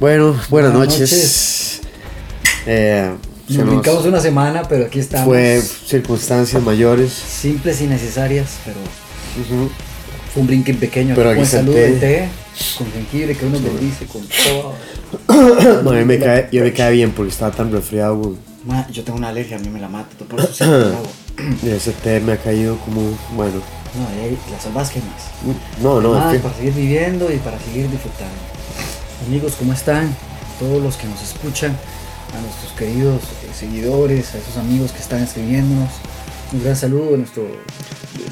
Bueno, buenas, Buenas noches. noches. Eh, Nos brincamos una semana, pero aquí estamos. fue circunstancias mayores. Simples y necesarias, pero fue un brinque pequeño. Pero aquí con salud té. del té, con jengibre, que uno bendice, con todo. A mí me cae, yo me cae bien porque estaba tan resfriado. güey. Ma, yo tengo una alergia, a mí me la mata, por eso siempre lo hago. Y ese té me ha caído como, bueno. No, ahí las salvas que más. No, no, para seguir viviendo y para seguir disfrutando. Amigos, ¿cómo están? Todos los que nos escuchan, a nuestros queridos eh, seguidores, a esos amigos que están escribiéndonos. Un gran saludo de, nuestro,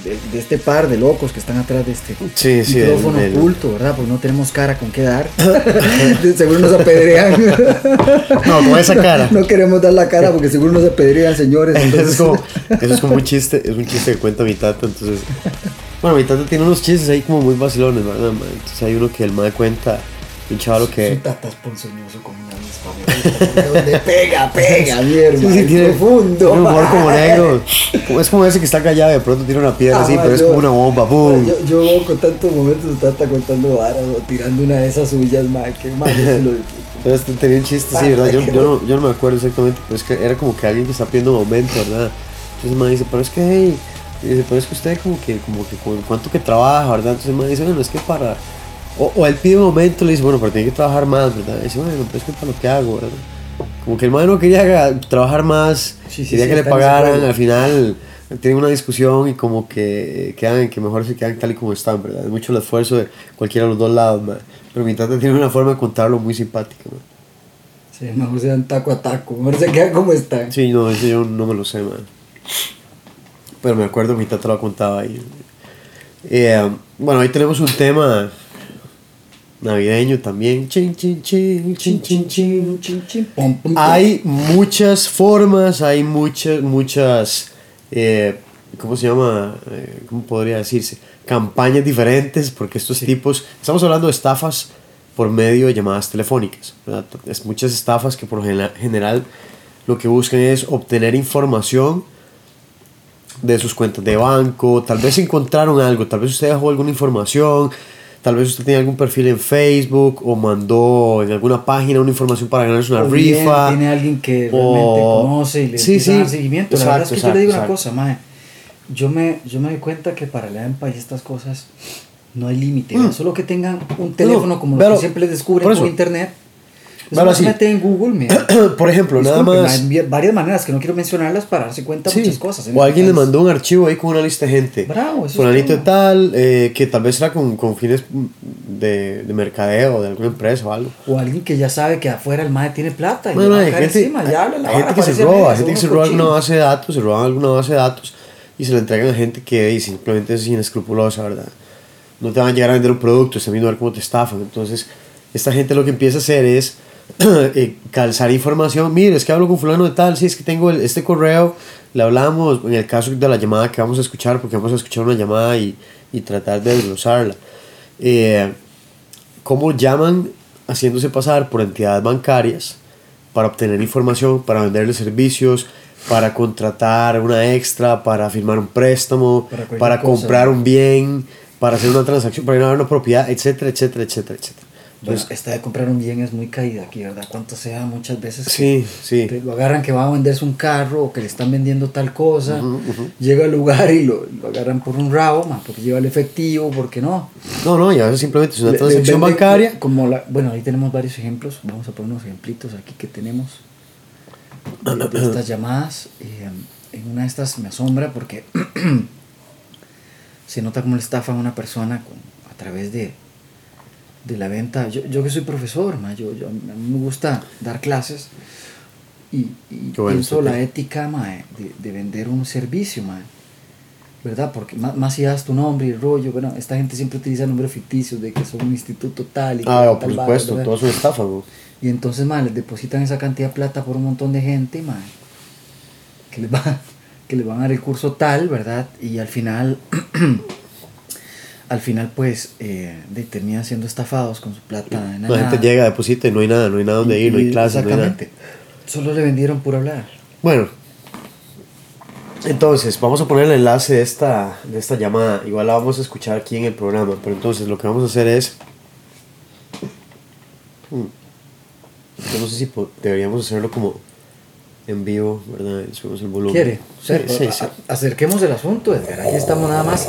de, este par de locos que están atrás de este Sí, sí, micrófono del- oculto, ¿verdad? Porque no tenemos cara con qué dar. seguro nos apedrean. No, con esa cara. no queremos dar la cara porque seguro nos apedrean, señores. Eso es, entonces- como, eso es como un chiste, es un chiste que cuenta mi tata, entonces... Bueno, mi tata tiene unos chistes ahí como muy vacilones, ¿verdad? Entonces hay uno que el mae cuenta, un chaval Su que... tata es ponzoñoso como una gusta, donde pega, pega, mierda. Sí, tiene, profundo. un humor como negro. Es como ese que está callado y de pronto tira una piedra Ah, así, pero es como una bomba, ¡boom! Yo, yo con tantos momentos tata contando varas o tirando una de esas suyas, ma, que se lo disfruto. Entonces tenía un chiste, sí, ¿verdad? Yo, yo, no, yo no me acuerdo exactamente, pero es que era como que alguien que está pidiendo un aumento, ¿verdad? Entonces me dice, pero es que, hey, dice, pero es que usted como que, como que, con cuánto que trabaja, ¿verdad? Entonces me dice, bueno, es que para... O, o él pide un aumento, le dice, bueno, pero tiene que trabajar más, ¿verdad? Y dice, bueno, pero es que para lo que hago, ¿verdad? Como que el man no quería trabajar más, Sí, sí, quería sí, que le pagaran, al final tienen una discusión y como que quedan, que mejor se quedan tal y como están, ¿verdad? Es mucho el esfuerzo de cualquiera de los dos lados, man. Pero mi tata tiene una forma de contarlo muy simpática, man. Sí, mejor se dan taco a taco, mejor se quedan como están. Sí, no, eso yo no me lo sé, man. Pero me acuerdo, mi tata lo contaba ahí. Eh, bueno, ahí tenemos un tema navideño también. Chin, chin, chin, chin, chin, chin. chin, chin, pum, pum, pum. Hay muchas formas, hay muchas, muchas, eh, ¿cómo se llama? Eh, ¿Cómo podría decirse? Campañas diferentes, porque estos tipos, estamos hablando de estafas por medio de llamadas telefónicas, ¿verdad? Es muchas estafas que por general lo que buscan es obtener información de sus cuentas de banco, tal vez encontraron algo, tal vez usted dejó alguna información, tal vez usted tiene algún perfil en Facebook o mandó en alguna página una información para ganarse una O bien rifa. Tiene alguien que o- realmente conoce y le Sí, dar sí, seguimiento. la verdad es que yo le digo una cosa, mae. Yo me, yo me doy cuenta que para la EMPA y estas cosas no hay límite. Mm. Solo que tengan un teléfono como lo que siempre les descubren por internet. Eso Véalo no se así. mete en Google, mira. Por ejemplo, nada Disculpe, más. mae, Hay varias maneras que no quiero mencionarlas para darse cuenta de Sí, muchas cosas. O este alguien le mandó un archivo ahí con una lista de gente. Bravo, eso es Fulanito tal, eh, que tal vez era con, con fines de, de mercadeo, de alguna empresa o algo. O alguien que ya sabe que afuera el mae tiene plata y Bueno, hay gente, encima, ya habla la hay gente que se roba, hay gente que se roba alguna base de datos, se roban alguna base de datos y se la entregan a gente que y simplemente es inescrupulosa, ¿verdad? No te van a llegar a vender un producto, viendo a ver cómo te estafan. Entonces, esta gente lo que empieza a hacer es calzar información. Mire, es que hablo con fulano de tal, si es que tengo el- este correo, le hablamos, en el caso de la llamada que vamos a escuchar, porque vamos a escuchar una llamada y, y tratar de desglosarla. Eh, cómo llaman haciéndose pasar por entidades bancarias para obtener información, para venderle servicios, para contratar una extra, para firmar un préstamo, Para para, cualquier cosa. comprar un bien, para hacer una transacción, para ir a una propiedad, etcétera, etcétera, etcétera, etcétera. Bueno, Entonces, esta de comprar un bien es muy caída aquí, ¿verdad? Cuánto sea muchas veces. sí, sí. te lo agarran que va a venderse un carro o que le están vendiendo tal cosa. Ujú, ujú. Llega al lugar y lo, lo agarran por un rabo, ma, porque lleva el efectivo, porque no. No, no, y a veces simplemente es una Le- transacción venden bancaria. Como la, bueno, ahí tenemos varios ejemplos. Vamos a poner unos ejemplitos aquí que tenemos de, de estas llamadas. Eh, en una de estas me asombra porque se nota cómo le estafan a una persona con, a través de, de la venta. Yo, yo que soy profesor, ma, yo, yo- a mí me gusta dar clases y, y bueno, pienso la ética ma, de, de vender un servicio. Ma, ¿Verdad? Porque más, más si das tu nombre y el rollo, bueno, esta gente siempre utiliza nombres ficticios de que son un instituto tal y Ah, tal por supuesto, ¿verdad? todo es una estafa. Y entonces, ma, les depositan esa cantidad de plata por un montón de gente, ma, que les, va, que les van a dar el curso tal, ¿verdad? Y al final, al final, pues, eh, de- terminan siendo estafados con su plata La gente llega, deposita y no hay nada, no hay nada donde ir, no hay clases, no hay nada. Exactamente. Solo le vendieron por hablar. Bueno, entonces vamos a poner el enlace de esta, de esta llamada. Igual la vamos a escuchar aquí en el programa. Pero entonces lo que vamos a hacer es. Mm. yo no sé si deberíamos hacerlo como en vivo, ¿verdad? Subimos el volumen. ¿Quiere? Sí, sí, sí. A- Acerquemos el asunto, Edgar. Aquí estamos nada más.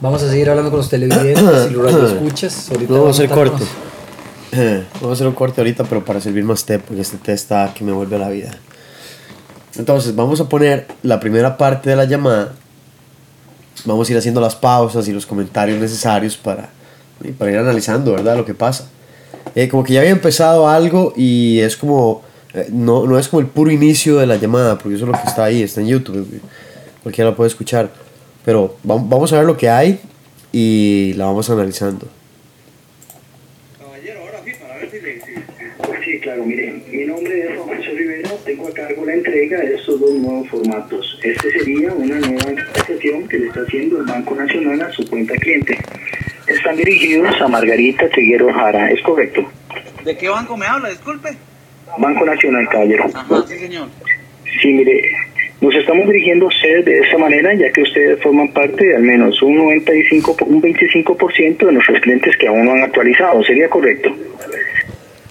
Vamos a seguir hablando con los televidentes y los radioescuchas. Ahorita No, vamos a hacer corte. Vamos a hacer un corte ahorita, pero para servir más té, porque este té está que me vuelve a la vida. Entonces, vamos a poner la primera parte de la llamada. Vamos a ir haciendo las pausas y los comentarios necesarios para, para ir analizando, ¿verdad? Lo que pasa. Eh, como que ya había empezado algo y es como. eh, no, no es como el puro inicio de la llamada, porque eso es lo que está ahí, está en YouTube. Cualquiera la puede escuchar. Pero vam- vamos a ver lo que hay y la vamos analizando. Caballero, ahora sí, para ver si le... Sí, claro, mire, mi nombre es Rogelio Rivera, tengo a cargo la entrega de estos dos nuevos formatos. Este sería una nueva actualización que le está haciendo el Banco Nacional a su cuenta cliente. Están dirigidos a Margarita Triguero Jara, ¿es correcto? ¿De qué banco me habla? Disculpe. Banco Nacional, caballero. Ajá, sí, señor. Sí, mire, nos estamos dirigiendo a ustedes de esa manera, ya que ustedes forman parte de al menos un 95, un 25% de nuestros clientes que aún no han actualizado, ¿sería correcto?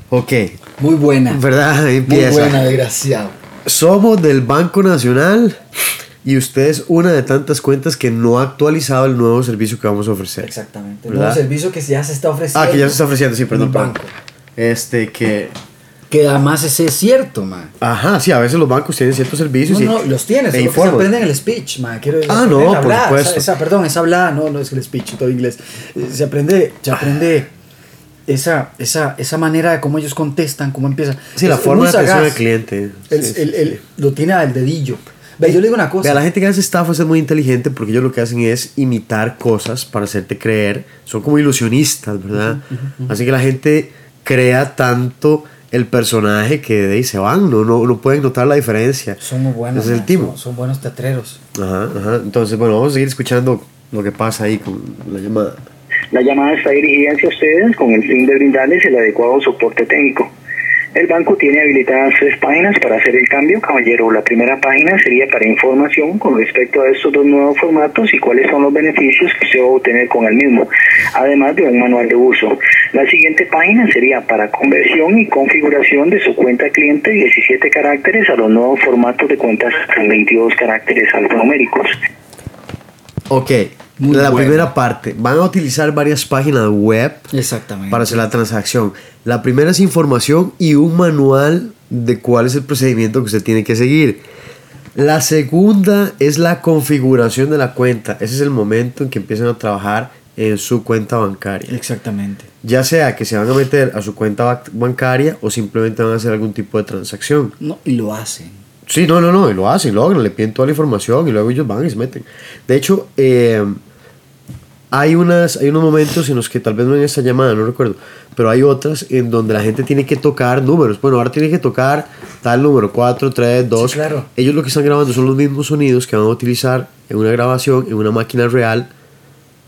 Ok, Muy buena. ¿verdad? Ahí Muy Empieza. buena, desgraciado. Somos del Banco Nacional y usted es una de tantas cuentas que no ha actualizado el nuevo servicio que vamos a ofrecer. Exactamente. El nuevo servicio que ya se está ofreciendo. Ah, que ya se está ofreciendo, sí, perdón. El perdón. banco. Este, que. Que además ese es cierto, man. Ajá, sí, a veces los bancos tienen ciertos servicios No, y. no, los tienes, e se informan. aprende en el speech, man. Quiero Ah, no, por supuesto. Esa, esa- perdón, es hablar, no, no es el speech, todo inglés. Eh, Se aprende, se aprende esa, esa, esa manera de cómo ellos contestan, cómo empiezan. Sí, la forma de atención al cliente. El- Sí, el- el- sí. lo tiene al dedillo. Ve, yo le digo una cosa. Vea, la gente que hace estafas es muy inteligente porque ellos lo que hacen es imitar cosas para hacerte creer. Son como ilusionistas, ¿verdad? Así que la gente crea tanto el personaje que de ahí se van, no, no, no pueden notar la diferencia. Son muy buenos. Es el timo. Son, son buenos teatreros. Ajá, ajá. Entonces, bueno, vamos a seguir escuchando lo que pasa ahí con la llamada. La llamada está dirigida hacia ustedes con el fin de brindarles el adecuado soporte técnico. El banco tiene habilitadas tres páginas para hacer el cambio, caballero. La primera página sería para información con respecto a estos dos nuevos formatos y cuáles son los beneficios que usted va a obtener con el mismo, además de un manual de uso. La siguiente página sería para conversión y configuración de su cuenta cliente 17 caracteres a los nuevos formatos de cuentas con 22 caracteres alfanuméricos. Ok, Muy la bueno. primera parte. Van a utilizar varias páginas web Exactamente. para hacer la transacción. La primera es información y un manual de cuál es el procedimiento que usted tiene que seguir. La segunda es la configuración de la cuenta. Ese es el momento en que empiezan a trabajar en su cuenta bancaria. Exactamente. Ya sea que se van a meter a su cuenta bancaria o simplemente van a hacer algún tipo de transacción. No, y lo hacen. Sí, no, no, no, y lo hacen, logran, le piden toda la información y luego ellos van y se meten. De hecho, eh, hay, unas, hay unos momentos en los que tal vez no en esta llamada, no recuerdo, pero hay otras en donde la gente tiene que tocar números. Bueno, ahora tiene que tocar tal número, 4, 3, 2. Sí, claro. Ellos lo que están grabando son los mismos sonidos que van a utilizar en una grabación, en una máquina real,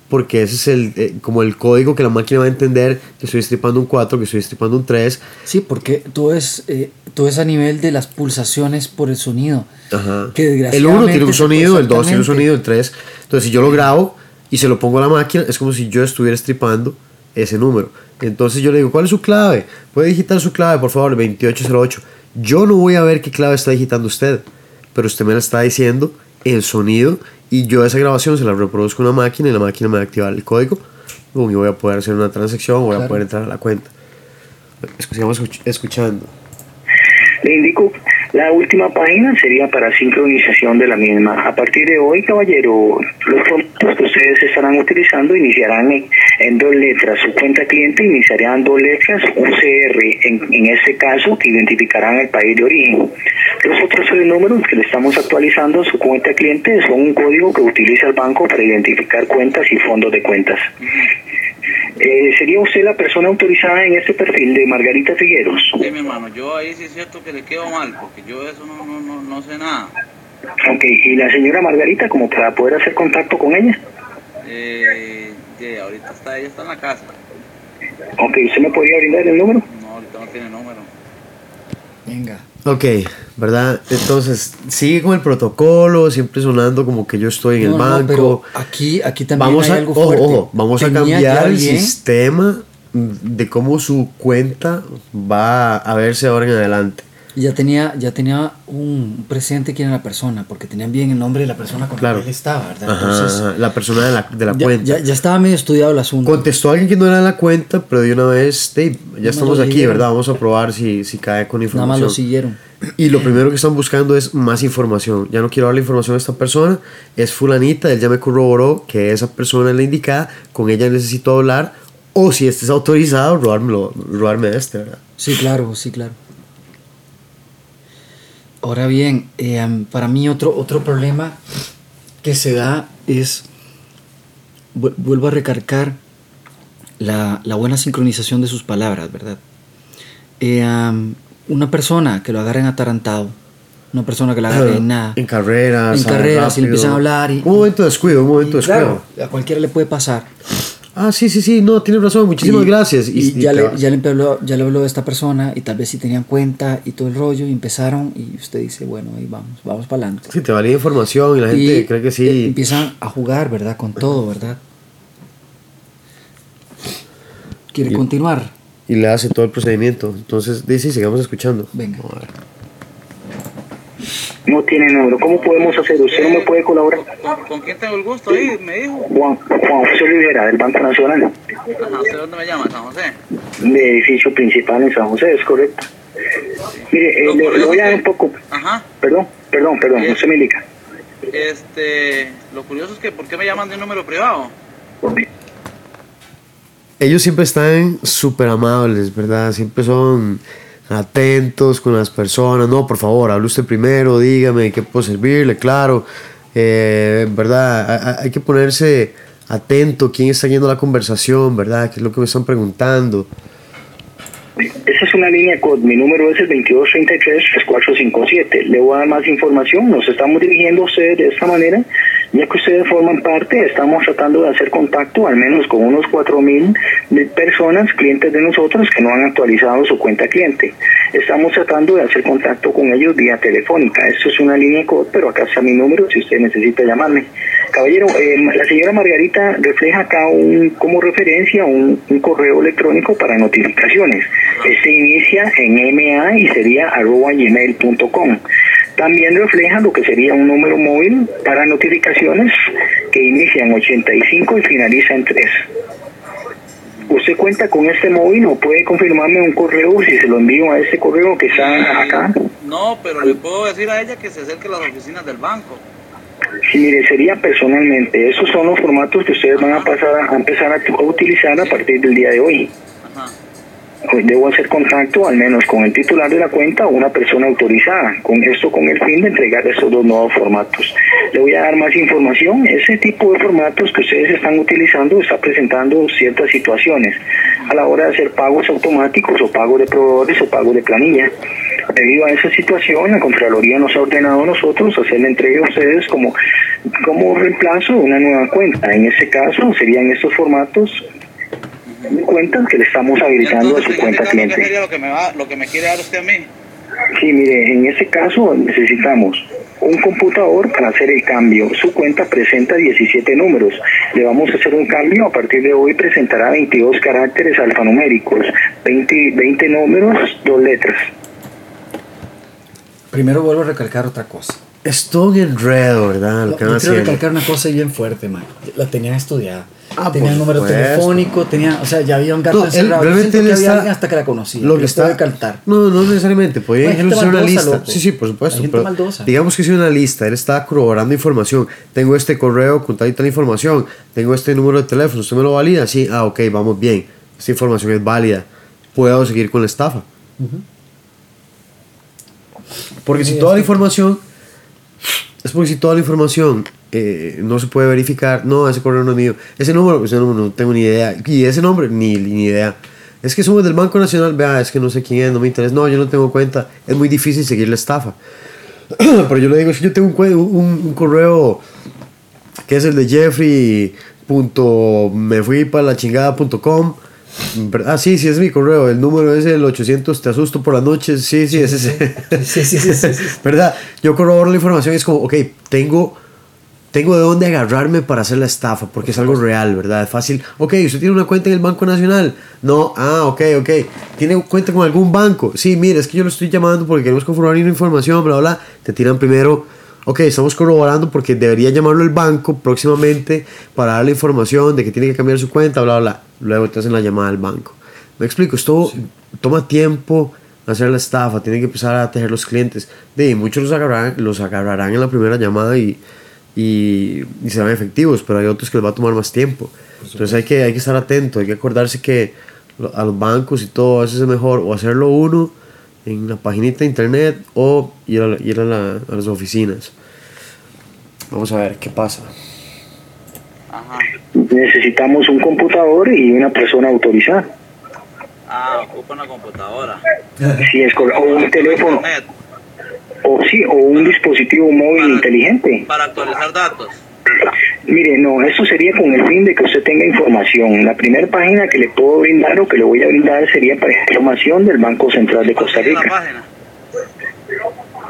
porque ese es el, eh, como el código que la máquina va a entender que estoy estripando un 4, que estoy estripando un 3. Sí, porque todo es, eh, todo es a nivel de las pulsaciones por el sonido. Ajá. Que El 1 desgraciadamente tiene un sonido, el 2 tiene un sonido, el 3. Entonces, si yo lo grabo y se lo pongo a la máquina, es como si yo estuviera estripando ese número. Entonces yo le digo, ¿cuál es su clave? ¿Puede digitar su clave, por favor? 2808. Yo no voy a ver qué clave está digitando usted, pero usted me la está diciendo el sonido y yo esa grabación se la reproduzco en una máquina y la máquina me va a activar el código y voy a poder hacer una transacción, voy a poder entrar a la cuenta. Sigamos escuch- escuchando. Le indico, la última página sería para sincronización de la misma. A partir de hoy, caballero, los formatos que ustedes estarán utilizando iniciarán en, dos letras. Su cuenta cliente iniciarán dos letras UCR, en, en este caso, que identificarán el país de origen. Los otros tres números que le estamos actualizando su cuenta cliente son un código que utiliza el banco para identificar cuentas y fondos de cuentas. Eh, ¿Sería usted la persona autorizada en este perfil de Margarita Figueros? Sí, mi hermano, yo ahí sí es cierto que le quedo mal, porque yo de eso no, no, no, no sé nada. Ok, y la señora Margarita, como para poder hacer contacto con ella. Eh, de, ahorita está, ella está en la casa. Ok, ¿usted me podría brindar el número? No, ahorita no tiene número. Venga. Ok, ¿verdad? Entonces, sigue con el protocolo, siempre sonando como que yo estoy en el no, banco. pero aquí, aquí también vamos hay a, algo fuerte. ojo, vamos a cambiar el sistema de cómo su cuenta va a verse ahora en adelante. Y ya tenía, ya tenía un presente quién era la persona, porque tenían bien el nombre de la persona con Claro. la que él estaba, ¿verdad? Ajá, Entonces, ajá, la persona de la, de la ya, cuenta. ya, ya estaba medio estudiado el asunto. Contestó a alguien que no era la cuenta, pero de una vez, "Dave, ya más estamos aquí. ¿verdad? Vamos a probar si, si cae con Nada más información. lo siguieron. Y lo primero que están buscando es más información. Ya no quiero darle información a esta persona. Es fulanita, él ya me corroboró que esa persona es la indicada. Con ella necesito hablar. O si este es autorizado, robármelo, robarme este, ¿verdad? Sí, claro, sí, claro. Ahora bien, eh, para mí otro, otro problema que se da es, vu- vuelvo a recargar la, la buena sincronización de sus palabras, ¿verdad? Eh, una persona que lo agarren atarantado, una persona que lo agarre en nada, En carreras. En carreras, y le empiezan a hablar y- un momento de descuido, un momento de descuido. claro, a cualquiera le puede pasar. Ah, sí, sí, sí, no, tienes razón, muchísimas Y- gracias. Y, y ya, le, ya, le habló, ya le habló de esta persona y tal vez si tenían cuenta y todo el rollo y empezaron y usted dice, bueno, ahí vamos, vamos para adelante. Sí, te valía información y la gente cree que eh, sí. empiezan a jugar, ¿verdad? Con todo, ¿verdad? ¿Quiere Y- continuar? Y le hace todo el procedimiento. Entonces, dice, sigamos escuchando. Venga. No tiene número. ¿Cómo podemos hacer? ¿Usted no me puede colaborar? ¿Con, con quién tengo el gusto ahí? Me dijo. Juan, Juan José Rivera, del Banco Nacional, Ajá, ¿usted dónde me llama? ¿San José? de edificio principal en San José, es correcto. Mire, eh, le, le voy a dar un poco... Ajá. Perdón, perdón, perdón, Bien. usted me indica. Este, lo curioso es que, ¿por qué me llaman de un número privado? Ellos siempre están súper amables, ¿verdad? Siempre son atentos con las personas. No, por favor, hable usted primero, dígame qué puedo servirle, claro. Eh, ¿Verdad? Ha- ha- Hay que ponerse atento quién está yendo la conversación, ¿verdad? ¿Qué es lo que me están preguntando? Esa es una línea COD, mi número es el 2233-3457. Le voy a dar más información, nos estamos dirigiendo a ustedes de esta manera, ya que ustedes forman parte, estamos tratando de hacer contacto al menos con unos 4.000 de personas, clientes de nosotros, que no han actualizado su cuenta cliente. Estamos tratando de hacer contacto con ellos vía telefónica. Esto es una línea COD, pero acá está mi número si usted necesita llamarme. Caballero, eh, la señora Margarita refleja acá un, como referencia un, un correo electrónico para notificaciones. Este inicia en MA y sería arroba gmail.com. También refleja lo que sería un número móvil para notificaciones que inicia en 85 y finaliza en 3. ¿Usted cuenta con este móvil o puede confirmarme un correo si se lo envío a este correo que está acá? No, pero le puedo decir a ella que se acerque a las oficinas del banco. Sí, mire, sería personalmente. Esos son los formatos que ustedes van a pasar a, empezar a utilizar a partir del día de hoy. Hoy debo hacer contacto al menos con el titular de la cuenta o una persona autorizada. Con esto con el fin de entregar estos dos nuevos formatos. Le voy a dar más información. Ese tipo de formatos que ustedes están utilizando está presentando ciertas situaciones a la hora de hacer pagos automáticos o pagos de proveedores o pagos de planilla. Debido a esa situación, la Contraloría nos ha ordenado a nosotros hacer la entrega a ustedes como, como reemplazo de una nueva cuenta. En este caso serían estos formatos de cuentas que le estamos habilitando a su cuenta este caso, ¿qué cliente. sería lo que me va, lo que me quiere dar usted a mí? Sí, mire, en este caso necesitamos un computador para hacer el cambio. Su cuenta presenta 17 números. Le vamos a hacer un cambio. A partir de hoy presentará 22 caracteres alfanuméricos, 20, 20 números, dos letras. Primero vuelvo a recalcar otra cosa. Es todo un enredo, ¿verdad? Lo que yo quiero recalcar una cosa bien fuerte, man. La tenían estudiada. Ah, tenía el número supuesto. telefónico, tenía, o sea, ya había un gato No, encerrado. Realmente él que había está- alguien hasta que la conocía. Lo que está. recalcar. No, no necesariamente. Podía hacer una maldosa, lista. loco. Sí, sí, por supuesto. Pero digamos que hice una lista. Él estaba corroborando información. Tengo este correo con tal y tal información. Tengo este número de teléfono. ¿Usted me lo valida? Sí. Ah, ok, vamos bien. Esta información es válida. Puedo seguir con la estafa. Porque si toda la información. Es porque si toda la información eh, no se puede verificar. No, ese correo no es mío. Ese número, ese número no tengo ni idea. Y ese nombre, ni, ni idea. Es que somos del Banco Nacional. Vea, es que no sé quién es, no me interesa. No, yo no tengo cuenta. Es muy difícil seguir la estafa. Pero yo le digo, si yo tengo un, un, correo que es el de Jeffrey. Punto, me fui para la chingada.com. Ah, sí, sí, es mi correo. El número es el 800, te asusto por la noche. Sí, sí, es ese. Sí, sí, sí, sí, sí. ¿Verdad? Yo corroboro la información y es como, ok, tengo, tengo de dónde agarrarme para hacer la estafa, porque es algo real, ¿verdad? Es fácil. Ok, usted tiene una cuenta en el Banco Nacional. No, ah, ok, ok. ¿Tiene cuenta con algún banco? Sí, mire, es que yo lo estoy llamando porque queremos confirmar una información, bla, bla. Te tiran primero, ok, estamos corroborando porque debería llamarlo el banco próximamente para darle información de que tiene que cambiar su cuenta, bla, bla. Luego te hacen la llamada al banco. Me explico, esto toma tiempo hacer la estafa, tienen que empezar a tejer los clientes. De muchos los agarrarán, los agarrarán en la primera llamada y, y, y serán efectivos, pero hay otros que les va a tomar más tiempo. Entonces hay que, hay que estar atento, hay que acordarse que a los bancos y todo, veces es mejor o hacerlo uno en la paginita de internet o ir a, la- ir a, la- a las oficinas. Vamos a ver qué pasa. Ajá. Necesitamos un computador y una persona autorizada. Ah, ocupa una computadora. Si es correcto. O un teléfono, o sí, o un dispositivo móvil inteligente. Para actualizar datos. Mire, no, eso sería con el fin de que usted tenga información. La primera página que le puedo brindar o que le voy a brindar sería para información del Banco Central de Costa Rica.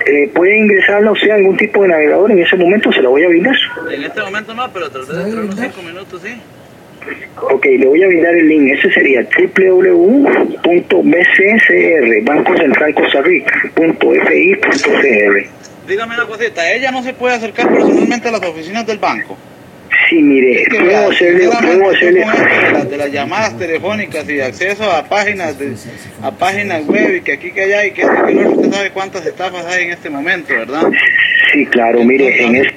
Eh, ¿Puede ingresarla usted a algún tipo de navegador? En ese momento se la voy a brindar. En este momento no, pero tal vez dentro de unos 5 minutos sí. Ok, le voy a brindar el link. Ese sería www.bccr, Banco Central Costa Rica.fi.cr. Dígame una cosita, ella no se puede acercar personalmente a las oficinas del banco. Sí, mire, Es que vea, puedo hacerle, esto de, las, de las llamadas telefónicas y acceso a páginas de, a páginas web y que aquí que allá y que este que otro, usted sabe cuántas estafas hay en este momento, ¿verdad? Sí, claro, mire, en este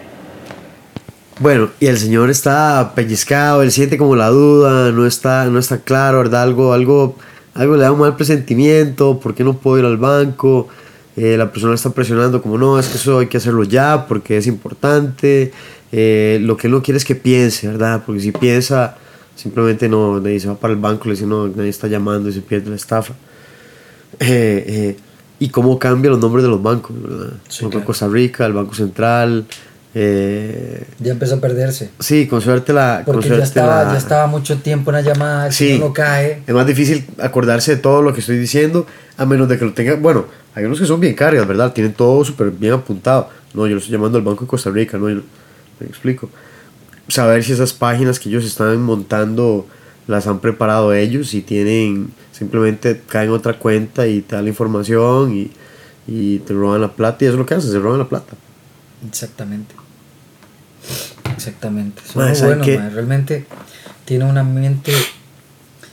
Bueno, y el señor está pellizcado, él siente como la duda, no está, no está claro, ¿verdad? Algo, algo, algo le da un mal presentimiento, ¿por qué no puedo ir al banco? Eh, la persona está presionando como, no, es que eso hay que hacerlo ya porque es importante. Eh, lo que él no quiere es que piense, ¿verdad? Porque si piensa, simplemente no, nadie se va para el banco, le dice, no, nadie está llamando y se pierde la estafa. Eh, eh, y cómo cambian los nombres de los bancos, ¿verdad? Sí, Banco de claro. Costa Rica, el Banco Central. Ya empezó a perderse. Sí, con suerte la. Porque ya estaba, la- ya estaba mucho tiempo en la llamada, Sí. no cae. Es más difícil acordarse de todo lo que estoy diciendo, a menos de que lo tenga. Bueno, hay unos que son bien cargas, ¿verdad? Tienen todo súper bien apuntado. No, yo lo estoy llamando al Banco de Costa Rica, ¿no? Yo- me explico. Saber si esas páginas que ellos están montando las han preparado ellos y tienen. Simplemente caen otra cuenta y te dan la información y, y te roban la plata. Y eso es lo que hacen, se roban la plata. Exactamente. Exactamente. Son Mae, muy ¿sabe buenos, qué? mae. Realmente tiene una mente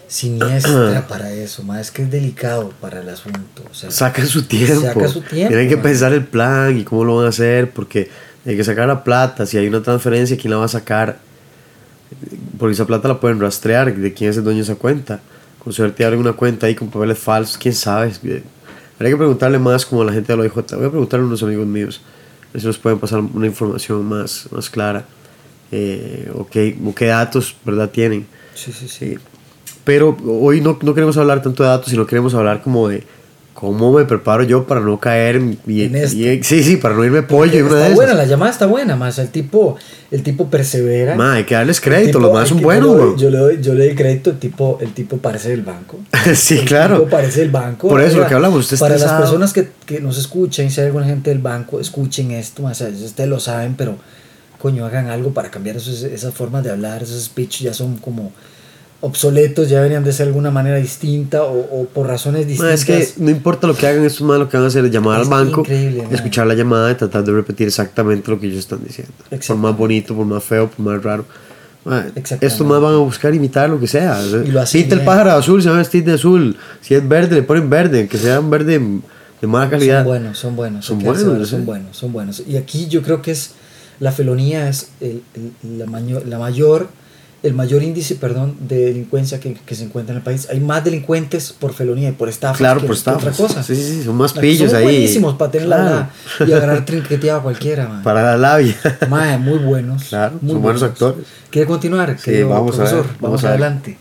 siniestra para eso, mae. Es que es delicado para el asunto. O sea, sacan su tiempo. Saca su tiempo, Tienen que man. pensar el plan y cómo lo van a hacer, porque hay que sacar la plata. Si hay una transferencia, ¿quién la va a sacar? Porque esa plata la pueden rastrear de quién es el dueño de esa cuenta. Con suerte abren una cuenta ahí con papeles falsos, quién sabe. Habría que preguntarle más como a la gente de la OIJ. Voy a preguntarle a unos amigos míos. A ver si nos pueden pasar una información más, más clara. Eh, o, qué, o qué datos ¿verdad? tienen. sí, sí, sí. Sí. Pero hoy no, no queremos hablar tanto de datos, sino queremos hablar como de cómo me preparo yo para no caer y, En esto. y- sí, sí, para no irme pollo y una está de buena, esas. la llamada está buena, más el tipo, el tipo persevera. Ma, hay que darles El crédito, tipo- los más son buenos, yo le, doy, weón. yo, le doy, yo le doy crédito, el tipo, el tipo parece del banco. sí, El claro. tipo parece del banco. Por eso, Oiga, lo que hablamos, usted Para las personas que, que nos escuchan, si hay alguna gente del banco, escuchen esto, más ustedes lo saben, pero coño, hagan algo para cambiar esos- esas formas de hablar, esos speech ya son como obsoletos, ya deberían de ser de alguna manera distinta o, o por razones Ma, distintas. es que no importa lo que hagan, estos más lo que van a hacer es llamar Es al banco, escuchar la llamada y tratar de repetir exactamente lo que ellos están diciendo. Por más bonito, por más feo, por más raro. Ma, Exactamente. estos más van a buscar imitar lo que sea. Y lo hacen Pinta el pájaro azul, se va a vestir de azul. Si es verde, le ponen verde, que sea un verde de mala calidad. Son buenos, son buenos. Son buenos, son sí. buenos, son buenos. Y aquí yo creo que es la felonía es el, el- la, mayor, la mayor, el mayor índice, perdón, de delincuencia que, que se encuentra en el país. Hay más delincuentes por felonía y por estafa Claro, que, por que otra estafas. cosa. Sí, sí, son más pillos somos ahí. buenísimos para tener Claro. la, la- y agarrar trinqueteado a cualquiera, man. Para la labia. Muy buenos. Claro, muy son buenos actores. ¿Quiere continuar? Sí, querido vamos a ver, profesor? vamos Vamos, a ver. adelante.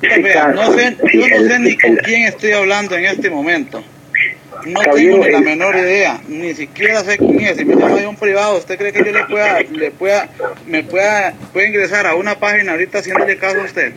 Vea, no sé, yo no sé ni con quién estoy hablando en este momento. No Caballero, tengo ni la menor idea, ni siquiera sé quién es. Si me llama de un privado, ¿usted cree que yo le pueda, le pueda, me pueda, pueda ingresar a una página ahorita haciéndole caso a usted?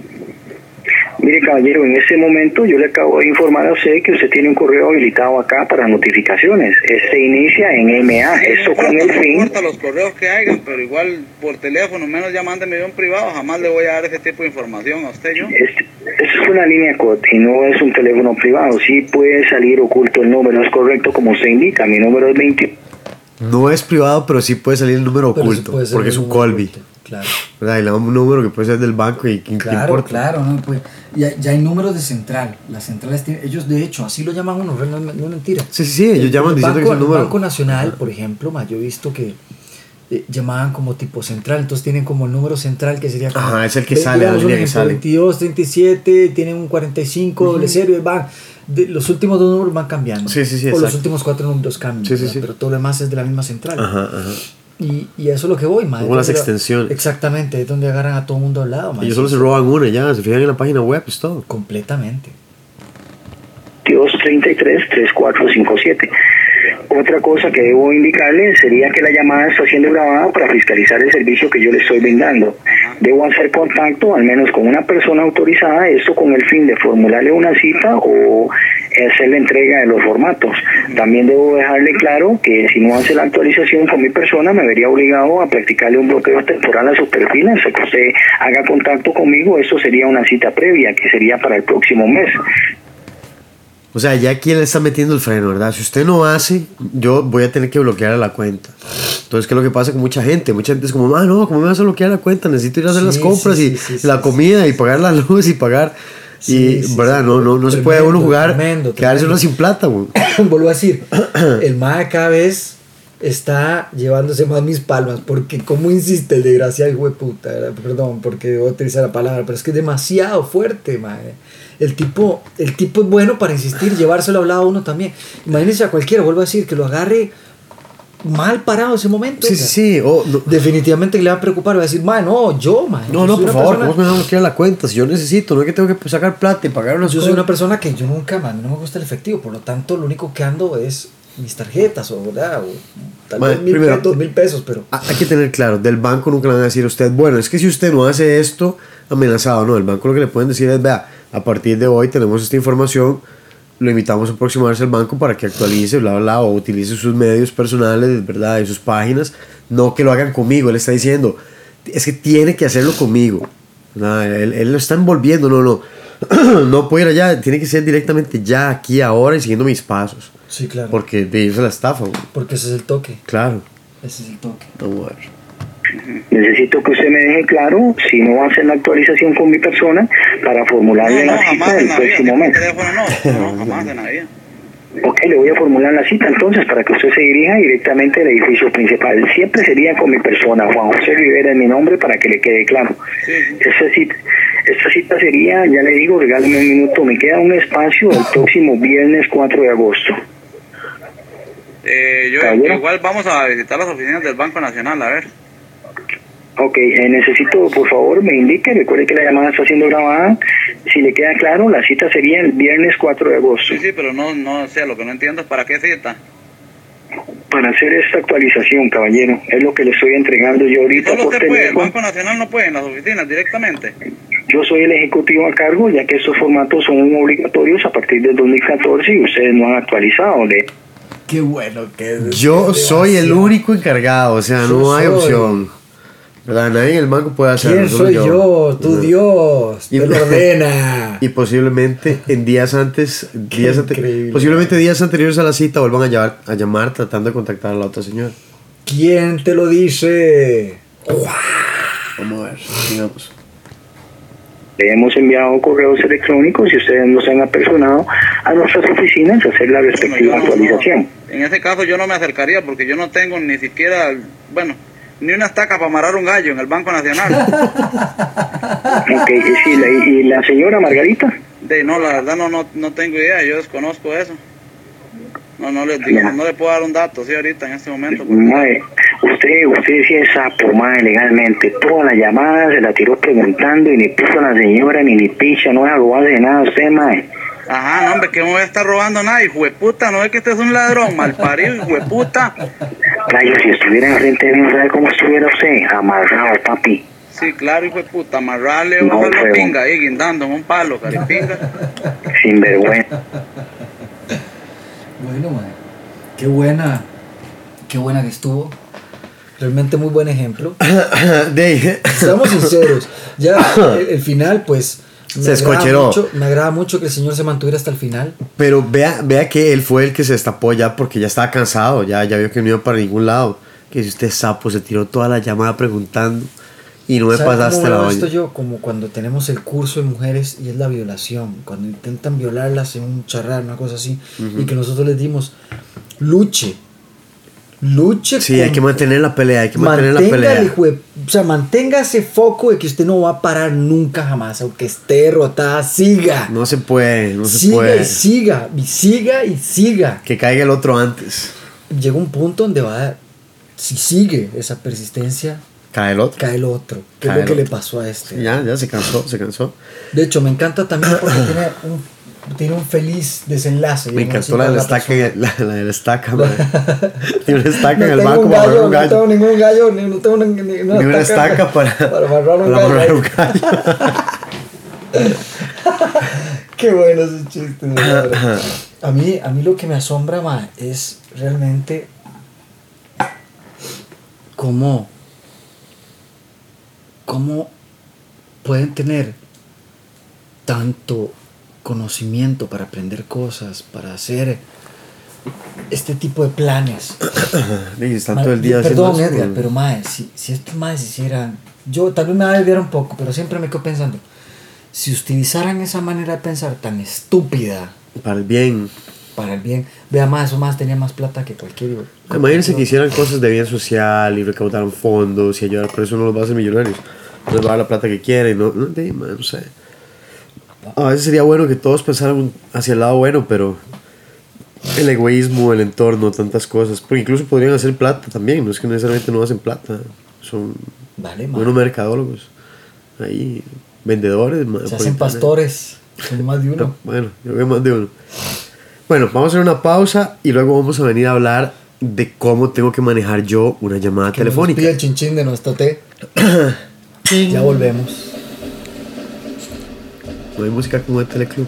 Mire, caballero, en ese momento yo le acabo de informar a usted que usted tiene un correo habilitado acá para notificaciones. Este inicia en MA. Esto con el No fin. importa los correos que hayan, pero igual por teléfono, menos ya mándeme un privado, jamás le voy a dar ese tipo de información a usted yo. Este, es una línea COT y no es un teléfono privado. Sí puede salir oculto el número, es correcto como usted indica. Mi número es 20. No es privado, pero sí puede salir el número Pero sí oculto, porque es un Colby. oculto, Claro. le damos un número que puede ser del banco y ¿qué, qué Claro, importa? claro, no, pues, ya, ya hay números de central. Las centrales tienen, ellos de hecho así lo llaman uno, no, no es mentira. Sí, sí, sí, ellos El- llaman el diciendo que es el número. El Banco Nacional, por ejemplo, ma, yo he visto que eh, llamaban como tipo central, entonces tienen como el número central que sería como. Ajá, es el que sale, la digamos, un línea que sale. 22, 37, tienen un 45, doble cero, y van. de- los últimos dos números van cambiando. Sí, sí, sí, O los exacto. últimos cuatro números cambian. Sí, sí, sí. Pero todo lo demás es de la misma central. Ajá, ajá. Y, y a eso es lo que voy, ma, Como las extensiones. Exactamente, es donde agarran a todo el mundo al lado. ma, Ellos solo se roban una, ya, se fijan en la página web, es todo. Completamente. 3457. Otra cosa que debo indicarle sería que la llamada está siendo grabada para fiscalizar el servicio que yo le estoy brindando. Debo hacer contacto al menos con una persona autorizada, esto con el fin de formularle una cita o hacer la entrega de los formatos. También debo dejarle claro que si no hace la actualización con mi persona, me vería obligado a practicarle un bloqueo temporal a su perfil hasta que usted haga contacto conmigo. Esto sería una cita previa, que sería para el próximo mes. O sea, ya aquí le está metiendo el freno, ¿verdad? Si usted no hace, yo voy a tener que bloquear la cuenta. Entonces, ¿qué es lo que pasa con mucha gente? Mucha gente es como, ah, no, ¿cómo me vas a bloquear la cuenta? Necesito ir a hacer Sí, las compras sí, y la comida y pagar la luz y pagar. Sí, y, sí, ¿verdad? sí. no, no, no se puede uno Tremendo, jugar, tremendo, quedarse uno tremendo. sin plata, güey. Vuelvo a decir, el MAE cada vez está llevándose más mis palmas, porque como insiste el desgraciado hijo de puta, ¿verdad? perdón, porque voy a utilizar la palabra, pero es que es demasiado fuerte, mae. El tipo, el tipo es bueno para insistir, llevárselo a lado a uno también. Imagínense a cualquiera, vuelvo a decir, que lo agarre mal parado ese momento. Sí, o sí, sea, sí. oh, no, Definitivamente le va a preocupar, va a decir, no, yo, no, no, soy por favor, persona- ¿cómo me van a bloquear la cuenta? Si yo necesito, no es que tengo que sacar plata y pagar unas Yo soy cosas. una persona que yo nunca, man, no me gusta el efectivo, por lo tanto lo único que ando es mis tarjetas o, ¿verdad? o tal vez mil, primero- dos mil pesos, pero Hay que tener claro, del banco nunca le van a decir a usted, bueno, es que si usted no hace esto, amenazado, no, el banco lo que le pueden decir es, vea, a partir de hoy tenemos esta información, lo invitamos a aproximarse al banco para que actualice, bla, bla, bla, o utilice sus medios personales, ¿verdad? Y sus páginas, no que lo hagan conmigo, él está diciendo, es que tiene que hacerlo conmigo. Él, él lo está envolviendo, no, no, no puede ir allá, tiene que ser directamente ya, aquí, ahora y siguiendo mis pasos, sí, claro. porque de irse a la estafa, güey. porque ese es el toque, claro, ese es el toque. vamos a ver. Necesito que usted me deje claro si no va a hacer la actualización con mi persona para formularle No, no, la cita en del próximo mes. no, jamás en. Ok, le voy a formular la cita entonces para que usted se dirija directamente al edificio principal. Siempre sería con mi persona, Juan José Rivera es mi nombre para que le quede claro. Sí. Esta cita, esta cita sería, ya le digo, regálame un minuto, me queda un espacio el próximo viernes 4 de agosto. Eh, yo Caballero. igual vamos a visitar las oficinas del Banco Nacional, a ver. Ok, eh, necesito, por favor, me indique, recuerde que la llamada está siendo grabada. Si le queda claro, la cita sería el viernes 4 de agosto. Sí, sí, pero no, no sé, lo que no entiendo es para qué cita. Para hacer esta actualización, caballero, es lo que le estoy entregando yo ahorita solo por usted puede, el. Banco Nacional no puede en las oficinas directamente. Yo soy el ejecutivo a cargo, ya que estos formatos son obligatorios a partir del 2014 y ustedes no han actualizado. De, Qué bueno que es. Yo soy el único encargado, o sea, Yo no hay opción. ¿Verdad? Nadie en el banco puede hacerlo. ¿Quién soy yo? Tu ¿verdad? Dios, Y- te lo ordena. Y posiblemente en días antes, días posiblemente días anteriores a la cita vuelvan a llamar, a llamar tratando de contactar a la otra señora. ¿Quién te lo dice? Vamos a ver, digamos. le hemos enviado correos electrónicos y ustedes nos han apersonado a nuestras oficinas a hacer la respectiva yo no- actualización. no, en ese caso yo no me acercaría porque yo no tengo ni siquiera, bueno, ni una estaca para amarrar un gallo en el Banco Nacional. Ok, y, sí, la, y la señora Margarita, De, no, la verdad no, no, no tengo idea, yo desconozco eso. No, no le, digo, no le puedo dar un dato, sí, ahorita en este momento. porque- mae, usted, usted sí es sapo, mae, legalmente. Toda la llamada se la tiró preguntando y ni puso a la señora ni ni picha, no es robarse de nada usted, mae. Ajá, no, hombre, que me voy a estar robando nada, hijo de puta, no es que este es un ladrón, mal parido, hijo de puta. Rayo, si estuviera enfrente de mí, ¿sabe cómo estuviera usted? Amarrado, papi. Sí, claro, hijo de puta, amarrarle No, feo. pinga ahí guindando en un palo, caripinga. Sin vergüenza. Bueno, mae. Qué buena. Qué buena que estuvo. Realmente muy buen ejemplo. De, Seamos sinceros. Ya el, el final, pues. Me Se escocheró. mucho- Me agrada mucho que el señor se mantuviera hasta el final. pero vea, vea que él fue el que se destapó ya porque ya estaba cansado, ya, ya vio que no iba para ningún lado. Que si usted sapo se tiró toda la llamada preguntando y no me ¿Sabe pasaste cómo la veo esto doña. yo? Como cuando tenemos el curso de mujeres y es la violación. Cuando intentan violarlas en un charrar, una cosa así. Y que nosotros les dimos, luche. Luche. Sí, hay que mantener la pelea, hay que mantener la pelea. hijo de- o sea, mantenga ese foco de que usted no va a parar nunca jamás, aunque esté derrotada, siga. No se puede, no se siga puede. y siga, y siga y siga. Que caiga el otro antes. Llega un punto donde va, a- si sigue esa persistencia, Cae el otro. cae el otro. Que es lo que le pasó a este. Ya, ya se cansó, se cansó. De hecho, me encanta también porque tiene un, tiene un feliz desenlace. Me encantó la del estaca, la, la del estaca, madre. Tiene una estaca No en el banco un para amarrar gallo, un no tengo gallo. ningún gallo, ni, no tengo ni, ni Ni una estaca para, para amarrar un para gallo. un gallo. Qué bueno ese chiste. verdad. a, mí, a mí lo que me asombra más es realmente cómo, cómo pueden tener tanto conocimiento para aprender cosas, para hacer este tipo de planes. Y están Ma- todo el día Perdón, Edgar, pero mae, si, si estos maes hicieran. Yo tal vez me va a desviar un poco, pero siempre me quedo pensando. Si utilizaran esa manera de pensar tan estúpida Para el bien. para el bien, vea más, esos más tenían más plata que cualquier. Imagínense que hicieran cosas de bien social y recaudaran fondos y ayudar, pero eso no los va a hacer millonarios. No les va a dar la plata que quieren, no, no, no sé. A veces sería bueno que todos pensaran hacia el lado bueno, pero el egoísmo, el entorno, tantas cosas. Porque incluso podrían hacer plata también, no es que necesariamente no hacen plata. Son Vale, buenos mercadólogos. Ahí, vendedores. Se hacen pastores. Son más de uno. Bueno, yo veo más de uno. Bueno, vamos a hacer una pausa y luego vamos a venir a hablar de cómo tengo que manejar yo una llamada Que nos telefónica. pide el chinchín de nuestro té. ya volvemos. No hay música como el teleclub.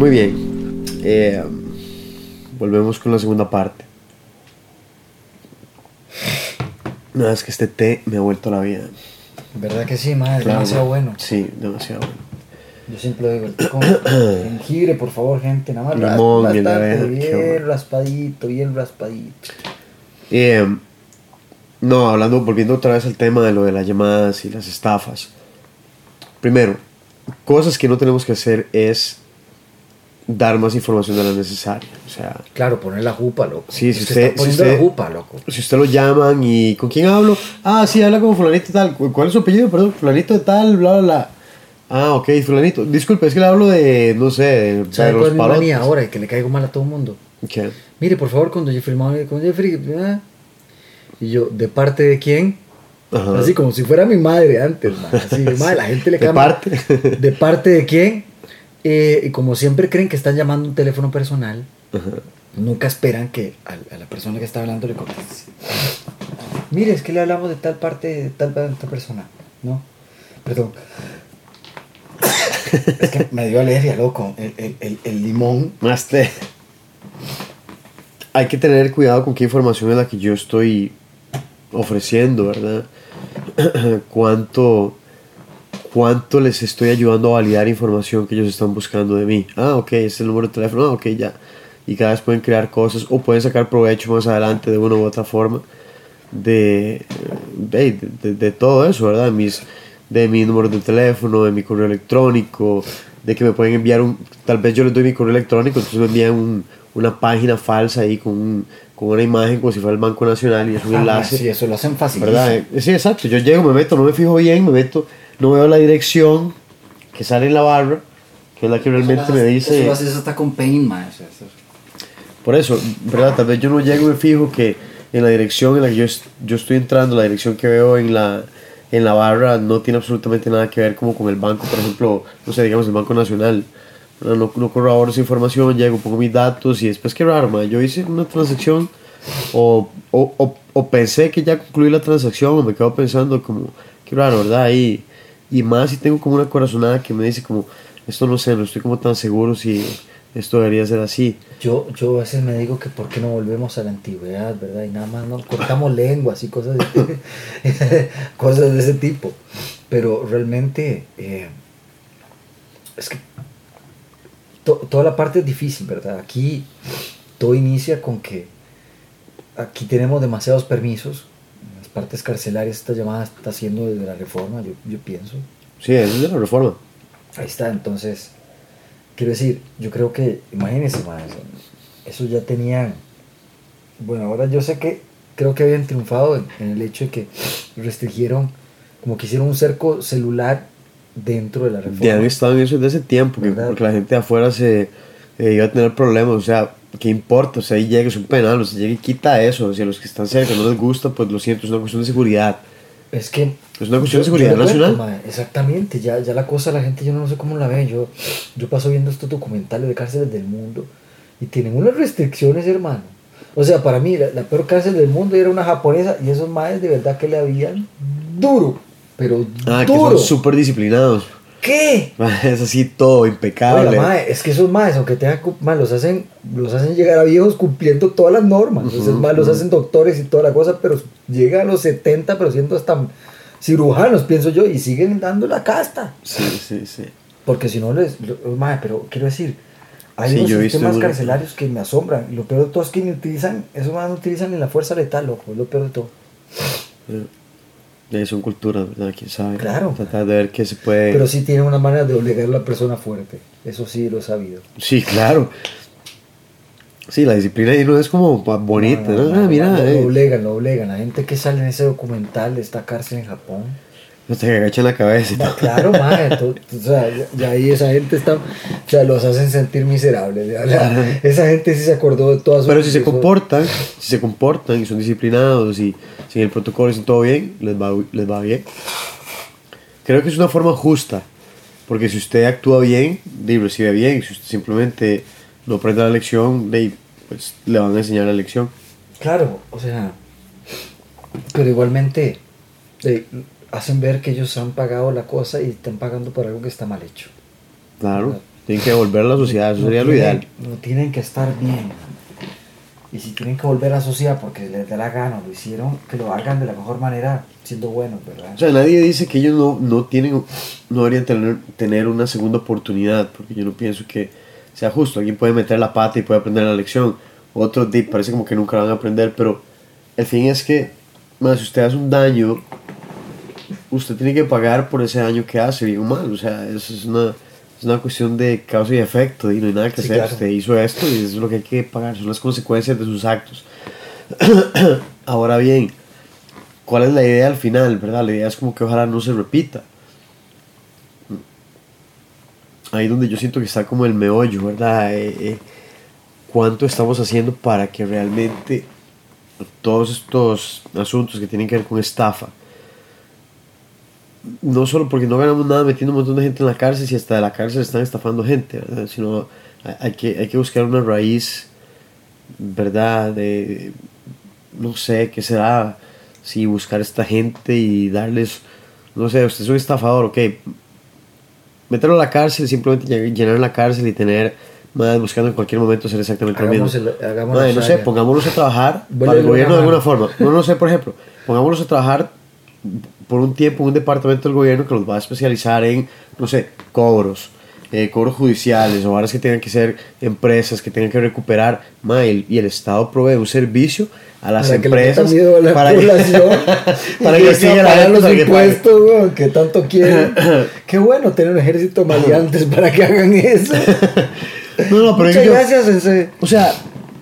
Muy bien. Eh, volvemos con la segunda parte. No, es que este té me ha vuelto la vida. ¿Verdad que sí, madre? Claro, demasiado ¿no? bueno. Sí, demasiado bueno. Yo siempre lo digo, el té con jengibre, por favor, gente. Nada más Limón, bien bueno. raspadito, bien raspadito. Eh, no, hablando, volviendo otra vez al tema de lo de las llamadas y las estafas. Primero, cosas que no tenemos que hacer es dar más información de la necesaria. O sea, Claro, poner la jupa, loco. Sí, si usted- si usted- la jupa, loco. si usted lo llaman y ¿con quién hablo? Ah, sí, habla con fulanito de tal. ¿Cu- ¿Cuál es su apellido? Perdón, fulanito de tal, bla, bla, bla. Ah, ok, fulanito. Disculpe, es que le hablo de, no sé, de, de ¿Sabe cuál los es mi manía ahora? Y que le caigo mal a todo el mundo. ¿Qué? Mire, por favor, cuando Jeffrey, Manuel- con Jeffrey, ah. y yo, ¿de parte de quién? Ajá. Así como si fuera mi madre antes, man. Así, madre, la gente le ¿De cambia. parte? ¿De parte de quién? Eh, y como siempre creen que están llamando un teléfono personal, Ajá. nunca esperan que a, a la persona que está hablando le conteste. Mire, es que le hablamos de tal parte, de tal, de tal persona. No, perdón. es que me dio alergia, loco. El, el, el, el limón. Más te- Hay que tener cuidado con qué información es la que yo estoy ofreciendo, ¿verdad? ¿Cuánto, ¿Cuánto les estoy ayudando a validar información que ellos están buscando de mí? Ah, ok, este es el número de teléfono, ah, ok, ya. Y cada vez pueden crear cosas o pueden sacar provecho más adelante de una u otra forma de, de, de- de todo eso, ¿verdad? Mis, de mi número de teléfono, de mi correo electrónico, de que me pueden enviar un... Tal vez yo les doy mi correo electrónico, entonces me envían un- una página falsa ahí con, un- con una imagen como si fuera el Banco Nacional y es un Ah, enlace. sí, eso lo hacen fácil. ¿verdad? Eh, Sí, exacto. Yo llego, me meto, no me fijo bien, me meto, no veo la dirección que sale en la barra, que es la que realmente me dice... Eso haces hasta con Paint, man. eso- Por eso, ¿verdad? Tal vez yo no llego y me fijo que en la dirección en la que yo, yo estoy entrando, la dirección que veo en la, en la barra no tiene absolutamente nada que ver como con el banco, por ejemplo, no sé, digamos el Banco Nacional. No, no corroboro esa información, llego, pongo mis datos y después qué raro, ma, yo hice una transacción o, o, o, o pensé que ya concluí la transacción o me quedo pensando como, qué raro, ¿verdad? Y, y más si tengo como una corazonada que me dice como, esto no sé, no estoy como tan seguro si esto debería ser así. Yo, yo a veces me digo que por qué no volvemos a la antigüedad, ¿verdad? Y nada más no cortamos lenguas y cosas de, cosas de ese tipo. Pero realmente eh, es que to- toda la parte es difícil, ¿verdad? Aquí todo inicia con que aquí tenemos demasiados permisos. Partes carcelarias, esta llamada está haciendo desde la reforma, yo, yo pienso. Sí, es de la reforma. Ahí está, entonces, quiero decir, yo creo que, imagínense, más, eso ya tenían, bueno, ahora yo sé que creo que habían triunfado en, en el hecho de que restringieron, como que hicieron un cerco celular dentro de la reforma. Ya han estado en eso desde ese tiempo, que, porque la gente de afuera se eh, iba a tener problemas, o sea, ¿qué importa? O sea, ahí llega, es un penal, o sea, llega y quita eso, o sea, a los que están cerca no les gusta, pues lo siento, es una cuestión de seguridad. Es que... Es una cuestión de yo- seguridad cuento, nacional. mae, exactamente, ya, ya la cosa, la gente, yo no sé cómo la ve, yo, yo paso viendo estos documentales de cárceles del mundo y tienen unas restricciones, hermano. O sea, para mí, la, la peor cárcel del mundo era una japonesa y esos maes de verdad que le habían duro, pero Ah, que duro. son súper disciplinados. ¿Qué? Es así todo impecable. Oiga, mae, es que esos maes, aunque tengan, mae, los hacen, los hacen llegar a viejos cumpliendo todas las normas. Entonces, mae, los hacen doctores y toda la cosa, pero llegan a los 70, pero siendo hasta cirujanos, pienso yo, y siguen dando la casta. Sí, sí, sí. Porque si no les. mae, pero quiero decir, hay Sí, unos yo visto sistemas carcelarios que me asombran. Y lo peor de todo es que ni utilizan, esos más no utilizan ni la fuerza letal, loco. Es lo peor de todo. Eh, son culturas, ¿verdad? ¿Quién sabe? Claro. Tratar de ver qué se puede... Pero sí tienen una manera de obligar a la persona fuerte. Eso sí lo he sabido. Sí, claro. Sí, la disciplina ahí no es como bonita, ¿no? Ah, mira, lo, lo eh, obligan, lo obligan. La gente que sale en ese documental de esta cárcel en Japón. no te agachan la cabeza Ma, claro, madre. o sea, ya, ahí esa gente está. O sea, los hacen sentir miserables. ya, esa gente sí se acordó de todas sus. Pero si se comportan, si se comportan y son disciplinados y siguen el protocolo y hacen todo bien, les va, les va bien. Creo que es una forma justa, porque si usted actúa bien, recibe bien. Si usted simplemente no aprende la lección, pues le van a enseñar la lección. Claro, o sea. Pero igualmente. eh, hacen ver que ellos han pagado la cosa y están pagando por algo que está mal hecho. Claro, tienen que devolver a la sociedad, eso No sería lo tienen- ideal. No tienen que estar bien. Y si tienen que volver a sociedad porque les da la gana, lo hicieron, que lo hagan de la mejor manera, siendo buenos, ¿verdad? O sea, nadie dice que ellos no, no tienen, no deberían tener, tener una segunda oportunidad, porque yo no pienso que sea justo. Alguien puede meter la pata y puede aprender la lección. Otros di, parece como que nunca la van a aprender, pero el fin es que, más si usted hace un daño, usted tiene que pagar por ese daño que hace, bien o mal. O sea, eso es una, es una cuestión de causa y efecto, y no hay nada que Sí, hacer. claro. Usted hizo esto y eso es lo que hay que pagar, son las consecuencias de sus actos. Ahora bien, ¿cuál es la idea al final, verdad? La idea es como que ojalá no se repita. Ahí donde yo siento que está como el meollo, ¿verdad? Eh, eh, ¿Cuánto estamos haciendo para que realmente todos estos asuntos que tienen que ver con estafa no solo porque no ganamos nada metiendo un montón de gente en la cárcel, si hasta de la cárcel están estafando gente, ¿verdad? Sino hay- que, hay que buscar una raíz, ¿verdad? De, no sé, ¿qué será? Si buscar a esta gente y darles, no sé, usted es un estafador, ok, meterlo a la cárcel, simplemente lle- llenar la cárcel y tener, más buscando en cualquier momento hacer exactamente lo mismo. Hagamos el- Madre, la no sé, Shaya. pongámoslos a trabajar para el gobierno de alguna forma. No, no sé, por ejemplo, pongámoslos a trabajar por un tiempo en un departamento del gobierno que los va a especializar en, no sé, cobros, eh, cobros judiciales o varas que tengan que ser empresas que tengan que recuperar. Ma, y, el, y el Estado provee un servicio a las Para que empresas a la para que, población. para que que siga la pagar gente los para que impuestos, weón, que tanto quieren. Qué bueno tener un ejército maleantes para que hagan eso. No, no, pero Muchas yo- gracias, ese. O sea.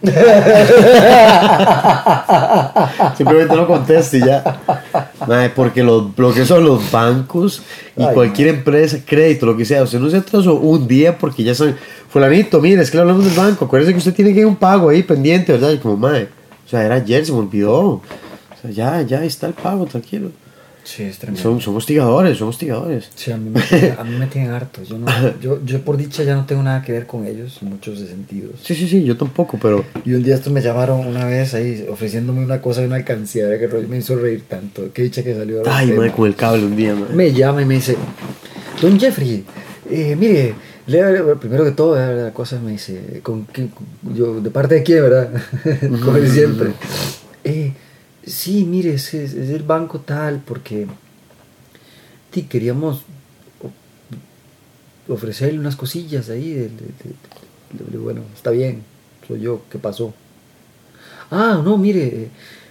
Simplemente no conteste y ya. Mae, porque los, lo que son los bancos y Ay, cualquier empresa, crédito, lo que sea, usted no se atrasó un día porque ya saben, fulanito, mire, es que le hablamos del banco, acuérdese que usted tiene que ir un pago ahí pendiente, ¿verdad? Y como, mae, o sea, era ayer, se me olvidó. O sea, ya, ya está el pago, tranquilo. Sí, es tremendo. Son, son hostigadores, son hostigadores. Sí, a mí, me, a mí me tienen harto. Yo, no, yo, yo por dicha ya no tengo nada que ver con ellos en muchos de sentidos. Sí, sí, sí, yo tampoco, pero Y un día estos me llamaron una vez ahí ofreciéndome una cosa de una alcancía que me hizo reír tanto. Qué dicha que salió. Ay, tema. con el cable un día, mae. Me llama y me dice, Don Jeffrey, eh, mire, primero que todo, la cosa me dice, ¿con qué- yo, ¿de parte de quién, verdad? Como él siempre. Sí, mire, es, es- es el banco tal, porque sí, queríamos ofrecerle unas cosillas ahí. de- bueno, está bien, soy yo, ¿qué pasó? Ah, no, mire, eh,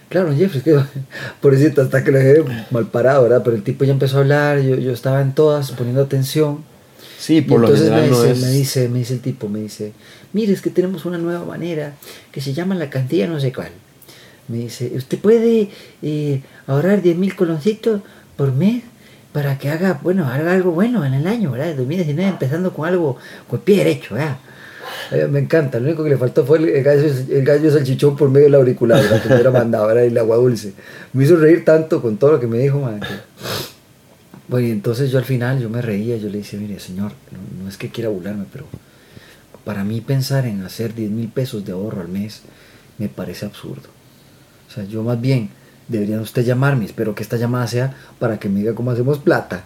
claro, Jeffrey, que pobrecito, hasta que lo dejé mal parado, ¿verdad? Pero el tipo ya empezó a hablar, yo, yo estaba en todas, poniendo atención. Sí, Y por lo entonces me general no dice, es. me dice, me dice el tipo, me dice, mire, es que tenemos una nueva manera que se llama la cantidad no sé cuál. Me dice, usted puede eh, ahorrar 10 mil coloncitos por mes para que haga, bueno, haga algo bueno en el año, ¿verdad? 2019, empezando con algo con el pie derecho, ¿verdad? Eh, me encanta, lo único que le faltó fue el, gallo, el gallo salchichón por medio del auricular, ¿verdad? que me hubiera mandado, ¿verdad? El agua dulce. Me hizo reír tanto con todo lo que me dijo, man, bueno, y entonces yo al final yo me reía, yo le decía, mire señor, no, no es que quiera burlarme, pero para mí pensar en hacer 10 mil pesos de ahorro al mes me parece absurdo. Sea, yo más bien debería usted llamarme, espero que esta llamada sea para que me diga cómo hacemos plata.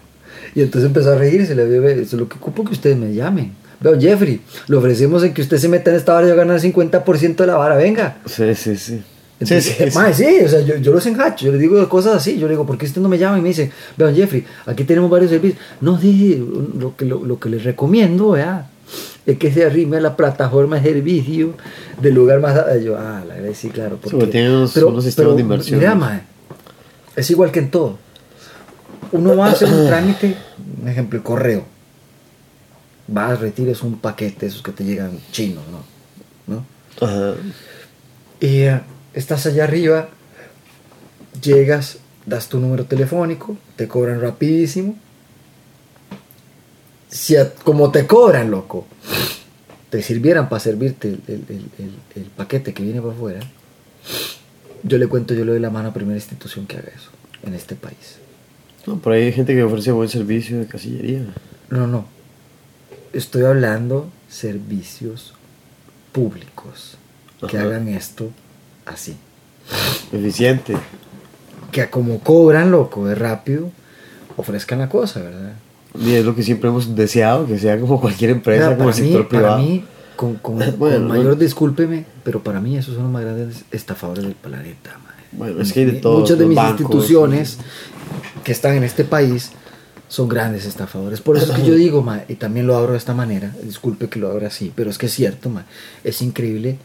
Y entonces empezó a reírse, le dije, eso es lo que ocupo que ustedes me llamen. Veo, Jeffrey, le ofrecemos en que usted se meta en esta vara y va a ganar 50% de la vara, venga. Sí, sí, sí. Entonces, sí, sí. sí, o sea, yo, yo los engacho, yo les digo cosas así, yo le digo, ¿por qué usted no me llama? Y me dice, vean Jeffrey, aquí tenemos varios servicios. No, sí, lo que, lo, lo que les recomiendo, vea, es que se arrime a la plataforma de servicio del lugar más... Yo, ah, la verdad, sí, claro. Porque, porque tiene unos- sistemas de inversión. Mira, es igual que en todo. Uno va a hacer un trámite, un ejemplo, el correo. Vas, retires un paquete, esos que te llegan chinos, ¿no? ¿No? Ajá. Y eh, estás allá arriba, llegas, das tu número telefónico, te cobran rapidísimo. Si a- como te cobran, loco, te sirvieran para servirte el, el- el- paquete que viene por afuera, yo le cuento, yo le doy la mano a primera institución que haga eso en este país. No, por ahí hay gente que ofrece buen servicio de casillería. No, no. Estoy hablando servicios públicos que Ajá. hagan esto así. Eficiente. que como cobran, loco, de rápido, ofrezcan la cosa, ¿verdad? Y es lo que siempre hemos deseado, que sea como cualquier empresa, Mira, como el para, mí, sector para privado. mí, con, con- con Bueno, mayor bueno. discúlpeme, pero para mí esos son los más grandes estafadores del planeta. madre. Bueno, es que hay de todo, Muchas de mis bancos, instituciones que están en este país son grandes estafadores. Por eso es que yo digo, ma, y también lo abro de esta manera, disculpe que lo abra así, pero es que es cierto, ma, es increíble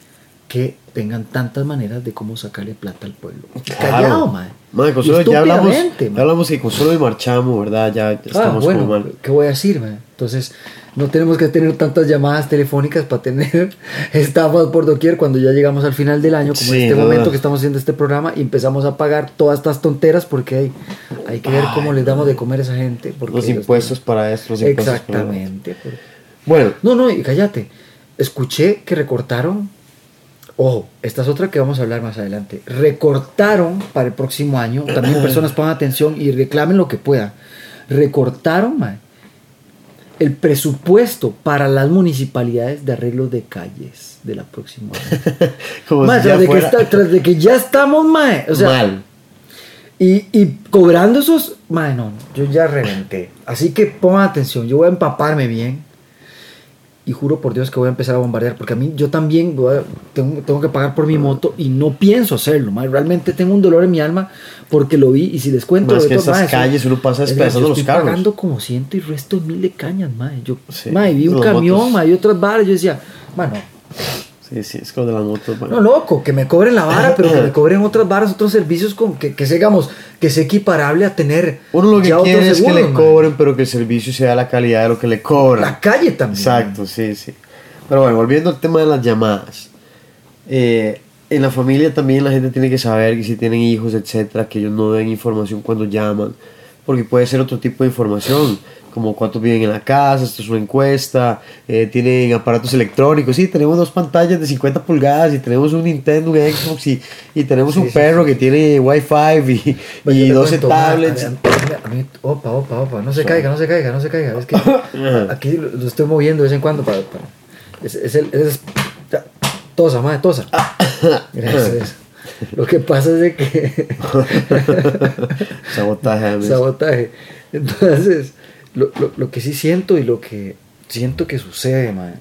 que tengan tantas maneras de cómo sacarle plata al pueblo. Callado, ma. Madre, con solo- Y ya hablamos, estúpidamente, ya hablamos que con solo de marchamo, ¿verdad? Ya, ya Ah, estamos bueno, como mal. ¿qué voy a decir? man? Entonces, no tenemos que tener tantas llamadas telefónicas para tener estafas por doquier cuando ya llegamos al final del año, como Sí, en este momento que estamos haciendo este programa, y empezamos a pagar todas estas tonteras porque hay, hay que ver cómo les damos de comer a esa gente. Porque Los impuestos para esto, los impuestos para- Exactamente. por- Bueno, No, no, y cállate. Escuché que recortaron. Ojo, esta es otra que vamos a hablar más adelante. Recortaron para el próximo año. También personas pongan atención y reclamen lo que puedan. recortaron, el presupuesto para las municipalidades de arreglo de calles de la próxima año. Como si tras, de fuera está- tras de que ya estamos. O sea, mal. y, y cobrando esos, mae, no, yo ya reventé. Así que pongan atención, yo voy a empaparme bien. Y juro por Dios que voy a empezar a bombardear, porque a mí yo también a- tengo, tengo que pagar por mi moto y no pienso hacerlo, mae. Realmente tengo un dolor en mi alma porque lo vi y si les cuento... Más de que todo, estas calles uno pasa es despedazando yo los estoy carros. pagando como ciento y resto de mil de cañas, mae. Yo, Sí, vi un camión, mae, y otras varas, yo decía, bueno, Sí, sí, es como de las motos. bueno. no, loco, que me cobren la vara, pero que me cobren otras varas, otros servicios con que, que digamos, que sea equiparable a tener. Uno lo que quiere es que le man. cobren, pero que el servicio sea la calidad de lo que le cobran. La calle también. Exacto, sí, sí. Pero bueno, volviendo al tema de las llamadas. Eh, en la familia también la gente tiene que saber que si tienen hijos, etcétera, que ellos no den información cuando llaman, porque puede ser otro tipo de información, como cuántos viven en la casa, esto es una encuesta, eh, tienen aparatos electrónicos, sí, tenemos dos pantallas de 50 pulgadas y tenemos un Nintendo, un Xbox y, y tenemos Sí, un sí, perro que tiene Wi-Fi y, y te 12 cuento, ma, tablets. A mí- opa, opa, opa, no se caiga, no se caiga, no se caiga. Es que aquí lo, lo estoy moviendo de vez en cuando para. para- es, es el. Es, tosa, madre, tosa. Gracias. Lo que pasa es de que. Sabotaje, sabotaje. Entonces, lo, lo, lo que sí siento y lo que siento que sucede, mae,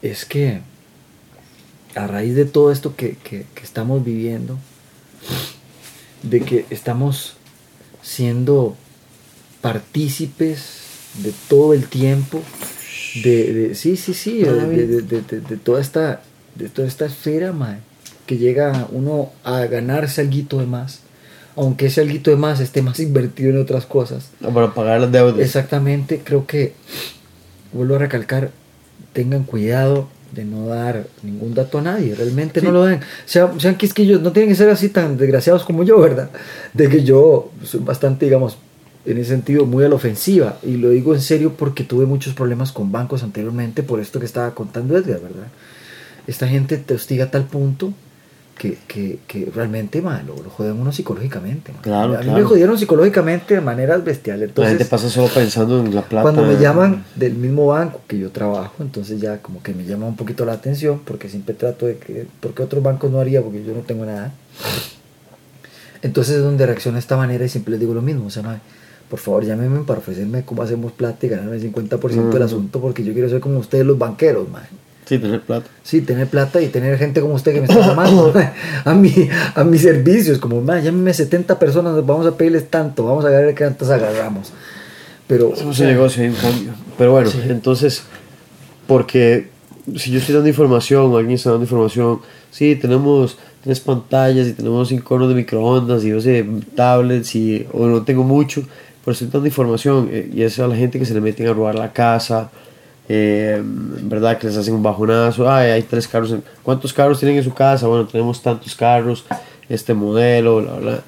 es que a raíz de todo esto que, que- que estamos viviendo, de que estamos siendo partícipes de todo el tiempo, de, sí, sí, sí, de, de- de- toda esta, de toda esta esfera, que llega uno a ganarse algo de más, aunque ese algo de más esté más invertido en otras cosas. Para pagar las deudas. Exactamente, creo que, vuelvo a recalcar, tengan cuidado de no dar ningún dato a nadie, realmente Sí. no lo den. Sean, sean quisquillos, no tienen que ser así tan desgraciados como yo, ¿verdad? De que yo soy bastante, digamos, en ese sentido, muy a la ofensiva. Y lo digo en serio porque tuve muchos problemas con bancos anteriormente por esto que estaba contando Edgar, ¿verdad? Esta gente te hostiga a tal punto que, que, que realmente, man, lo, joden uno psicológicamente. man. Claro, a mí claro. me jodieron psicológicamente de maneras bestiales. la Entonces, gente pasa solo pensando en la plata. cuando me llaman del mismo banco que yo trabajo, entonces ya como que me llama un poquito la atención porque siempre trato de que, porque otros bancos no haría porque yo no tengo nada. Entonces es donde reacciono de esta manera y siempre les digo lo mismo, o sea, por favor llámenme para ofrecerme cómo hacemos plata y ganarme el 50% del asunto porque yo quiero ser como ustedes los banqueros, mae. Sí, tener plata. Sí, tener plata y tener gente como usted que me está llamando a, mi, a mis servicios, como, mae, llámeme 70 personas, vamos a pedirles tanto, vamos a ver qué tantas agarramos. Pero, Somos un negocio, hay un cambio. Pero bueno, Sí. entonces, porque si yo estoy dando información o alguien está dando información, sí, tenemos tres pantallas y tenemos cinco hornos de microondas y 12 tablets y, o no tengo mucho, pero estoy dando información eh, y es a la gente que se le meten a robar la casa, eh, ¿verdad? Que les hacen un bajonazo, ay, hay tres carros, en- ¿cuántos carros tienen en su casa? Bueno, tenemos tantos carros, este modelo, bla, bla.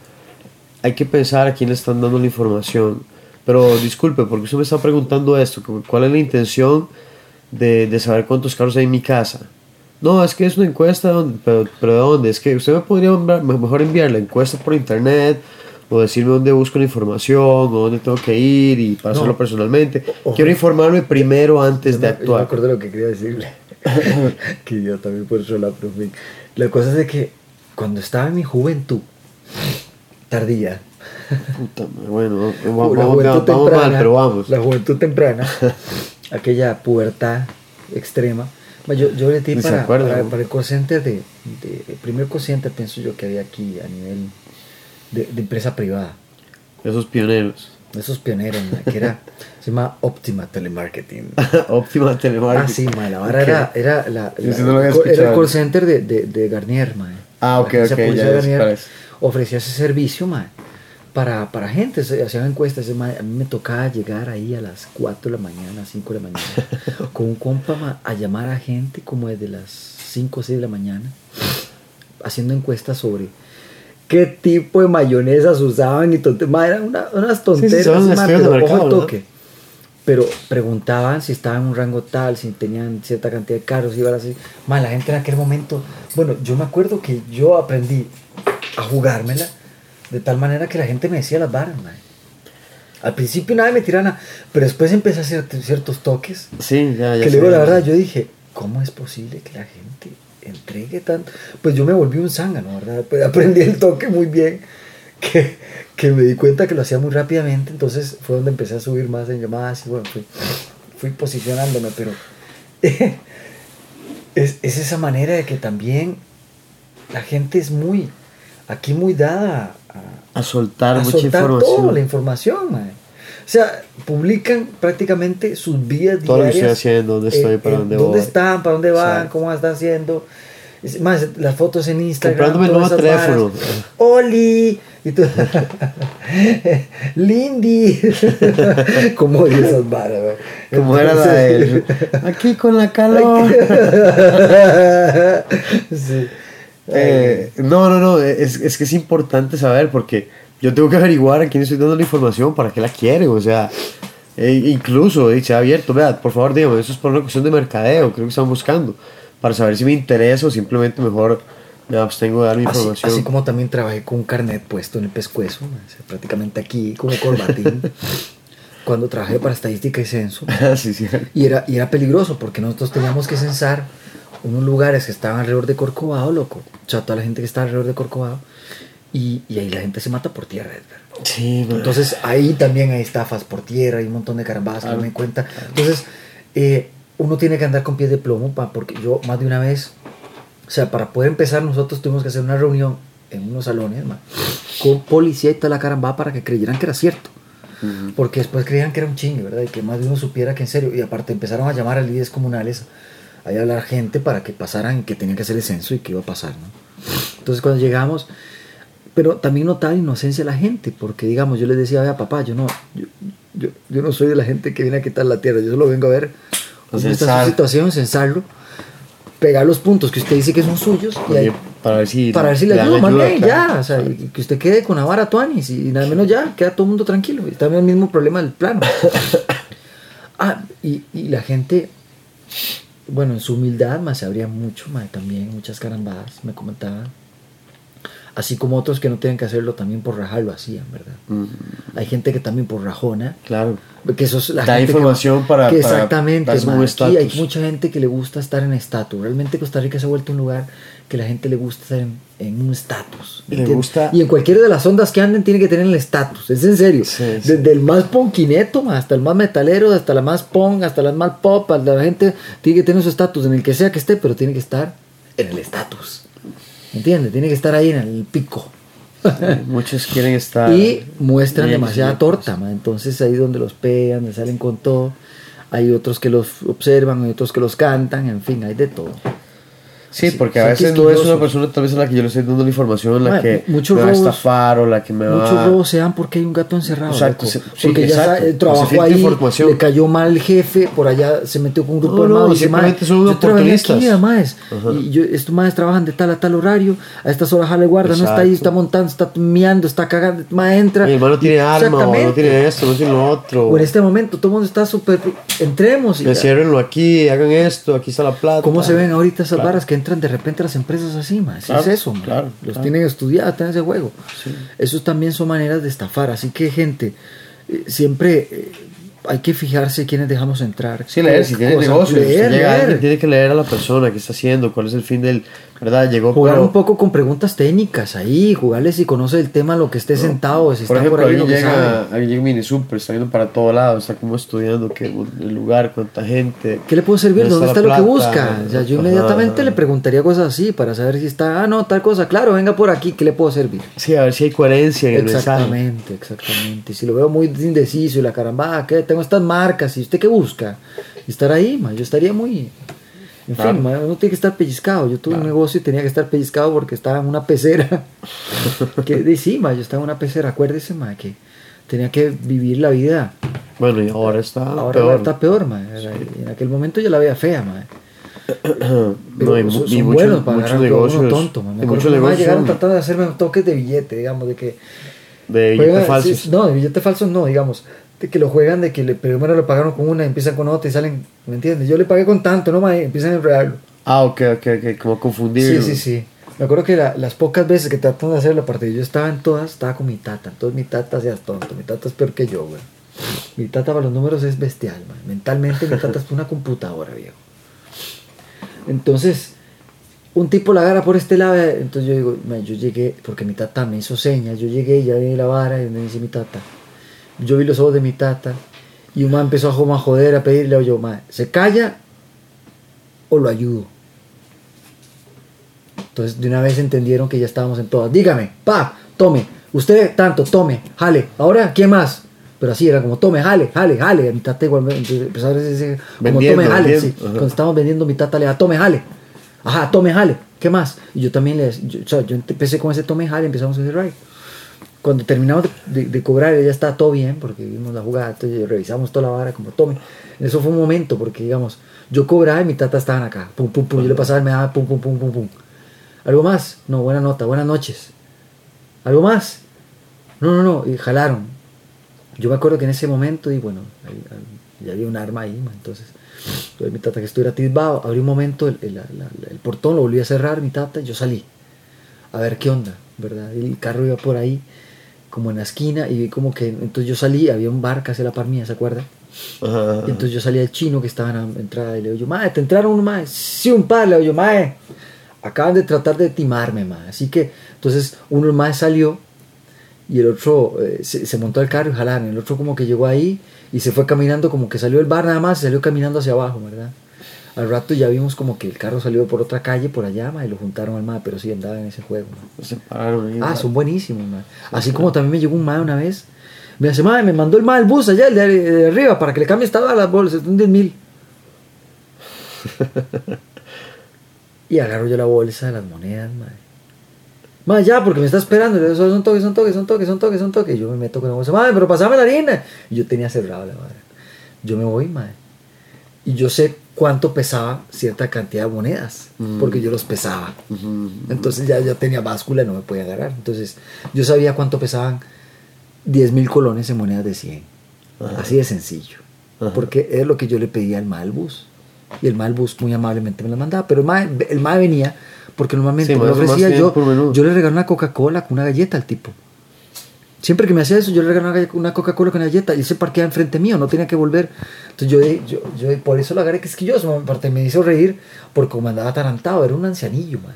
Hay que pensar a quién están dando la información. Pero disculpe, porque usted me está preguntando esto, ¿cuál es la intención de, saber cuántos carros hay en mi casa? No, es que es una encuesta, pero, pero ¿de dónde? Es que usted me podría mejor enviar la encuesta por internet o decirme dónde busco la información o dónde tengo que ir y para No. hacerlo personalmente. Ojo. Quiero informarme primero antes Yo de me- Yo me actuar. acuerdo lo que quería decirle. que yo también por eso la profe. La cosa es de que cuando estaba en mi juventud, tardía, Puta madre, bueno, la vamos, juventud vamos temprana, mal, pero vamos. la juventud temprana, aquella pubertad extrema, ma, yo, yo se para, acuerda, para, para el call center de, de- el primer call center pienso yo que había aquí a nivel de, de empresa privada. Esos pioneros. Esos pioneros, ma, que era, se llama Optima Telemarketing. Óptima telemarketing. Ah, sí, ma, la vara era, era, la, no era el call center de, de, de Garnier, ma. Ah, ok, ok, ya, Garnier ofrecía ese servicio, ma, para, para gente, se hacían encuestas, ma, a mí me tocaba llegar ahí a las 4 de la mañana, 5 de la mañana, con un compa ma, a llamar a gente como desde las 5 o 6 de la mañana, haciendo encuestas sobre qué tipo de mayonesas usaban y tonte- ma, eran una- unas ma, estudios de pero toque. Pero preguntaban si estaban en un rango tal, si tenían cierta cantidad de carros, iban así. Ma, la gente en aquel momento, bueno, yo me acuerdo que yo aprendí a jugármela de tal manera que la gente me decía las varas, ma. Al principio nadie me tiraba nada, pero después empecé a hacer ciertos toques. Sí, ya, ya. que luego la verdad yo dije, ¿cómo es posible que la gente entregue tanto? Pues yo me volví un zángano, ¿verdad? Pues aprendí el toque muy bien, que, que me di cuenta que lo hacía muy rápidamente, entonces fue donde empecé a subir más en llamadas y bueno, fui, fui posicionándome, pero es, es esa manera de que también la gente es muy, aquí muy dada a, A soltar a mucha soltar información. toda la información. O sea, publican prácticamente sus vidas Todo lo que diarias. estoy haciendo, dónde estoy, eh, para eh, dónde dónde voy. están, para dónde van, Exacto. cómo están haciendo. Es Más, las fotos en Instagram. Comprándome el nuevo teléfono. varas. ¡Oli! Y tú, Lindy. ¿Cómo odio esas varas? Como era la de aquí con la calor. sí. Eh, no, no, no, es, es que es importante saber porque yo tengo que averiguar a quién estoy dando la información, para qué la quiere, o sea, e incluso eh, se ha abierto, vea, por favor, dígame, eso es por una cuestión de mercadeo, creo que están buscando, para saber si me interesa o simplemente mejor me abstengo de dar mi Así, información. así como también trabajé con un carnet puesto en el pescuezo, o sea, prácticamente aquí, como corbatín, cuando trabajé para estadística y censo. sí, sí. Y era, y era peligroso porque nosotros teníamos que censar unos lugares que estaban alrededor de Corcovado, loco. O sea, toda la gente que está alrededor de Corcovado. Y, y ahí la gente se mata por tierra, Edgar. Sí, man. Entonces ahí también hay estafas por tierra, hay un montón de carambadas que no me cuenta. Entonces eh, uno tiene que andar con pies de plomo, pa, porque yo más de una vez, o sea, para poder empezar nosotros tuvimos que hacer una reunión en unos salones con policía y toda la carambada para que creyeran que era cierto. Porque después creían que era un chingue, ¿verdad? Y que más de uno supiera que en serio. Y aparte empezaron a llamar a líderes comunales, a hablar gente para que pasaran, que tenían que hacer el censo y que iba a pasar, ¿no? Entonces cuando llegamos, pero también notaba la inocencia de la gente, porque digamos, yo les decía, vea papá, yo no, yo, yo, yo no soy de la gente que viene a quitar la tierra, yo solo vengo a ver cómo está Censar. su situación, censarlo, pegar los puntos que usted dice que son suyos y ahí- para ver si, para ver si le dan ayudo, más bien, claro. ya, o sea, y que usted quede con la vara tuanis y nada menos ya, queda todo el mundo tranquilo. Y también el mismo problema del plano. ah, y, y la gente, bueno, en su humildad, más se abría mucho, más también, muchas carambadas, me comentaban. Así como otros que no tienen que hacerlo también por rajar lo hacían, ¿verdad? Mm, Hay gente que también por rajona, claro. que eso es la Da gente que- información para- que para exactamente ma, aquí hay mucha gente que le gusta estar en estatus realmente Costa Rica se ha vuelto un lugar que la gente le gusta estar en, en un estatus gusta- y en cualquiera de las ondas que anden tiene que tener el estatus es en serio Sí, sí. desde el más ponquineto hasta el más metalero hasta la más punk hasta la más pop hasta la gente tiene que tener su estatus en el que sea que esté pero tiene que estar en el estatus ¿entiendes? tiene que estar ahí en el pico Muchos quieren estar. y muestran demasiada torta, entonces ahí donde los pegan, donde salen con todo. Hay otros que los observan, hay otros que los cantan, en fin, hay de todo. Sí, porque a veces no es una persona tal vez a la que yo le estoy dando la información, la Bueno, que muchos me va a estafar o la que me va Muchos robos se dan porque hay un gato encerrado. Exacto, se- sí, porque ya exacto. eh, trabajó ahí, le cayó mal el jefe, por allá se metió con un grupo No, armado no, y dice, "Mae, simplemente son yo trabajé aquí, oportunistas". maes, Ajá. y yo, estos maes trabajan de tal a tal horario, a estas horas jale guarda, no está ahí, Exacto. está montando, está miando, está cagando, mae entra. Mi hermano tiene arma o no tiene esto, no tiene lo otro. O en este momento todo el mundo está súper... Entremos y... Enciérrenlo aquí, hagan esto, aquí está la plata. ¿Cómo se ven ahorita esas varas que entran de repente las empresas así, más? Claro, es eso, ma. claro, Los claro. tienen estudiados, tienen ese juego. Esos también son maneras de estafar. Así que, gente, eh, siempre eh, hay que fijarse quiénes dejamos entrar. Sí, leer, si tiene cosas. negocio, si Leer, llega leer. alguien, tiene que leer a la persona, qué está haciendo, cuál es el fin del, ¿verdad? Llegó Jugar pero- un poco con preguntas técnicas ahí, jugarle si conoce el tema, lo que esté sentado, si Por está ejemplo, por ahí, alguien llega, alguien llega mini super, está yendo para todo lado, está como estudiando qué, el lugar, cuánta gente. ¿Qué le puedo servir? ¿Dónde está, lo que busca? O sea, yo inmediatamente ajá. le preguntaría cosas así para saber si está, ah, no, tal cosa, claro, venga por aquí, ¿qué le puedo servir? Sí, a ver si hay coherencia en el. Exactamente, exactamente. Si lo veo muy indeciso y la caramba, ¿qué? Tengo estas marcas, ¿y usted qué busca? Estar ahí, ma, yo estaría muy... En Claro. fin, ma, uno tiene que estar pellizcado. Yo tuve un negocio y tenía que estar pellizcado porque estaba en una pecera. que de sí, ma, yo estaba en una pecera, acuérdese, ma, que tenía que vivir la vida. Bueno, y ahora está Ahora peor. está peor, ma. En aquel momento yo la veía fea, ma. no, y, Pero son y son muchos, buenos para muchos negocios. tonto, ma. Me y muchos negocios llegaron tratando de hacerme toques de billete, digamos, de que de billetes falsos. sí, no, de billetes falsos no, digamos. De que lo juegan, de que le, primero le pagaron con una, empiezan con otra y salen, ¿me entiendes? Yo le pagué con tanto, no más, empiezan a enredarlo. Ah, ok, ok, ok, como confundir. Sí, sí, sí. Me acuerdo que la- las pocas veces que tratan de hacer la partida, yo estaba en todas, estaba con mi tata. Entonces mi tata seas tonto, mi tata es peor que yo, güey. Mi tata para los números es bestial, man. Mentalmente mi tata es una computadora, viejo. Entonces, un tipo la agarra por este lado, entonces yo digo, man, yo llegué, porque mi tata me hizo señas, yo llegué y ya vi la vara y me dice mi tata. Yo vi los ojos de mi tata y un man empezó a joder, a pedirle, oye, man, ¿se calla o lo ayudo? Entonces de una vez entendieron que ya estábamos en todas. Dígame, pa, tome, usted tanto, tome, jale. Ahora, ¿quién más? Pero así era como, tome, jale, jale, jale. Mi tata igual empezó a decir, como tome, jale. sí. Cuando estábamos vendiendo, mi tata le da, tome, jale. Ajá, tome, jale. ¿Qué más? Y yo también le yo, o sea, yo empecé con ese tome, jale, empezamos a decir, right. Cuando terminamos de, cobrar, ya estaba todo bien, porque vimos la jugada, revisamos toda la vara, como tome. Eso fue un momento, porque digamos, yo cobraba y mi tata estaban acá, pum, pum, pum, yo le pasaba, me daba pum, pum, pum, pum, pum. ¿Algo más? No, buena nota, buenas noches. ¿Algo más? No, no, no, y jalaron. Yo me acuerdo que en ese momento, y bueno, ya había un arma ahí, entonces, mi tata que estuviera tisbado, abrí un momento el, el portón, lo volví a cerrar, mi tata, y yo salí a ver qué onda, ¿verdad? Y el carro iba por ahí, como en la esquina, y vi como que, entonces yo salí, había un bar casi a la par mía, ¿se acuerdan? Ajá, ajá. Y entonces yo salí al chino que estaba en la entrada y le digo yo, mae, ¿te entraron uno mae? Sí, un par, le digo yo, mae, acaban de tratar de timarme, mae. Así que, entonces uno más salió y el otro eh, se, se montó al carro y jalaron. El otro como que llegó ahí y se fue caminando, como que salió del bar nada más y salió caminando hacia abajo, ¿verdad? Al rato ya vimos como que el carro salió por otra calle, por allá, mae, y lo juntaron al mae, pero sí andaba en ese juego. Se pararon ahí, Ah, son buenísimos, man. Así como también me llegó un mae una vez. Me dice, mae, me mandó el mae el bus allá, el de, de arriba, para que le cambie esta a las bolsas, un 10 mil. y agarro yo la bolsa de las monedas, mae. Mae, ya, porque me está esperando. Le digo, son toques, son toques, son toques, son toques, son toques. Y yo me meto con la bolsa, mae, pero pasame la harina. Y yo tenía cerrado la madre. Yo me voy, mae. Y yo sé cuánto pesaba cierta cantidad de monedas, Mm. porque yo los pesaba. Entonces ya, ya tenía báscula y no me podía agarrar. Entonces yo sabía cuánto pesaban 10 mil colones en monedas de 100. Ajá. Así de sencillo. Ajá. Porque es lo que yo le pedía al Malbus. Y el Malbus muy amablemente me lo mandaba. Pero el MAE, el mae venía porque normalmente Sí, me ofrecía yo. Yo le regalaba una Coca-Cola con una galleta al tipo. Siempre que me hacía eso, yo le regalaba una Coca-Cola con una galleta y él se parqueaba enfrente mío, no tenía que volver. Entonces yo, yo, yo por eso lo agarré que es que yo, aparte me hizo reír porque como andaba atarantado, era un ancianillo, mae.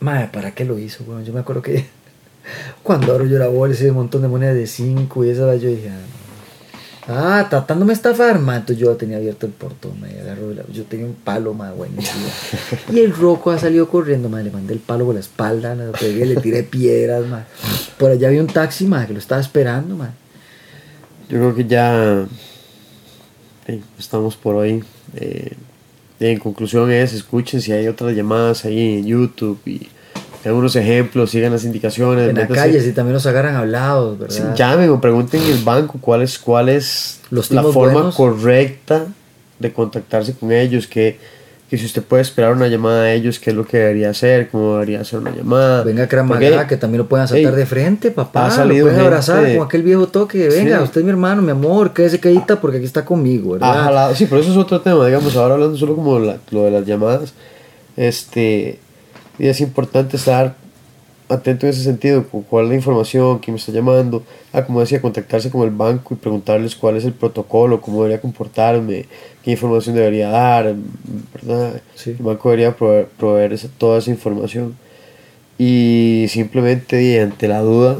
Mae, ¿para qué lo hizo? Bueno, yo me acuerdo que cuando abro yo la bolsa y un montón de monedas de 5 y esa, yo dije, ah, no. Ah, tratándome de estafar, ma. Entonces yo tenía abierto el portón, y agarró la- yo tenía un palo, ma, buenísimo. Y el roco ha salido corriendo, ma, le mandé el palo por la espalda, le pegué, le tiré piedras, ma. Por allá había un taxi, ma, que lo estaba esperando, ma. Yo creo que ya estamos por hoy. Eh, en conclusión es, escuchen si hay otras llamadas ahí en YouTube y algunos ejemplos, sigan las indicaciones. En la calle, si también nos agarran hablados, Sí, ¿verdad? llamen o pregunten en el banco cuál es, cuál es Los la forma buenos. correcta de contactarse con ellos, que, que si usted puede esperar una llamada a ellos, qué es lo que debería hacer, cómo debería hacer una llamada. Venga, Maga, que también lo pueden saltar ey, de frente, papá. ha Lo pueden abrazar como aquel viejo toque. Venga, Sí. usted es mi hermano, mi amor, quédese quedita porque aquí está conmigo, ¿verdad? sí, pero eso es otro tema, digamos, ahora hablando solo como la- lo de las llamadas, este, y es importante estar atento en ese sentido, con cuál es la información, quién me está llamando, ah, como decía, contactarse con el banco y preguntarles cuál es el protocolo, cómo debería comportarme, qué información debería dar, ¿verdad? Sí. El banco debería proveer, proveer esa- toda esa información y simplemente y ante la duda,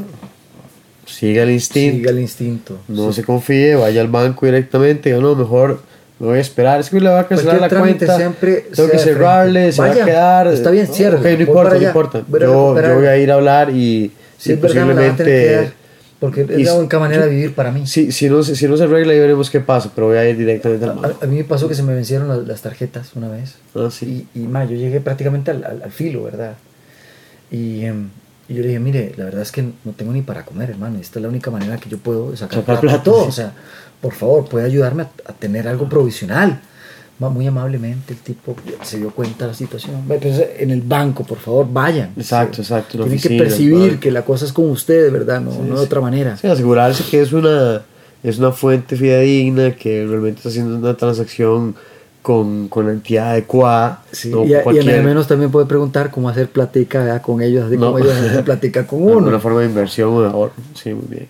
siga el instinto. Siga el instinto. No Sí. se confíe, vaya al banco directamente, diga, no, mejor me voy a esperar. Es que le va a cancelar la cuenta. siempre tengo que cerrarle, se va a Vaya, quedar. está bien, cierre, Ok, voy no importa, no importa. Yo, yo voy a ir a hablar y, Sí, que dar, posiblemente. porque es la si- única manera de vivir para mí. Si, si, no, si no se arregla, ya veremos qué pasa, pero voy a ir directamente al banco. A, a mí me pasó que se me vencieron las, las tarjetas una vez. Ah, sí. Y, y ma, yo llegué prácticamente al, al- al filo, ¿verdad? Y, em, y yo le dije, mire, la verdad es que no tengo ni para comer, hermano. Esta es la única manera que yo puedo sacar, Sacar plata, plata, todo. sí. O sea, por favor, puede ayudarme a, a tener algo provisional. Muy amablemente el tipo se dio cuenta de la situación. Ve, pues, en el banco, por favor, vayan. Exacto, exacto, Tienen que oficina, percibir que la cosa es con ustedes, ¿verdad? No, Sí, no de sí. otra manera. Sí, asegurarse que es una, es una fuente fidedigna, que realmente está haciendo una transacción con, con la entidad adecuada. Sí, no y, al menos también puede preguntar cómo hacer platica ¿verdad? con ellos, así No. como ellos hacen platica con uno. forma de inversión de ahorro. Sí, muy bien.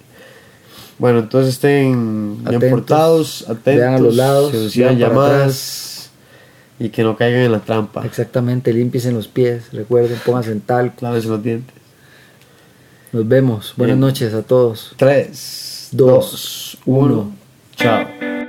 Bueno, entonces estén bien Atentos. portados, atentos, Vean a los lados, se para llamadas y que no caigan en la trampa. Exactamente, límpiense los pies, recuerden, pónganse en talco. Claves los dientes. Nos vemos. Buenas Bien. noches a todos. 3, Dos, 2, 1. Chao.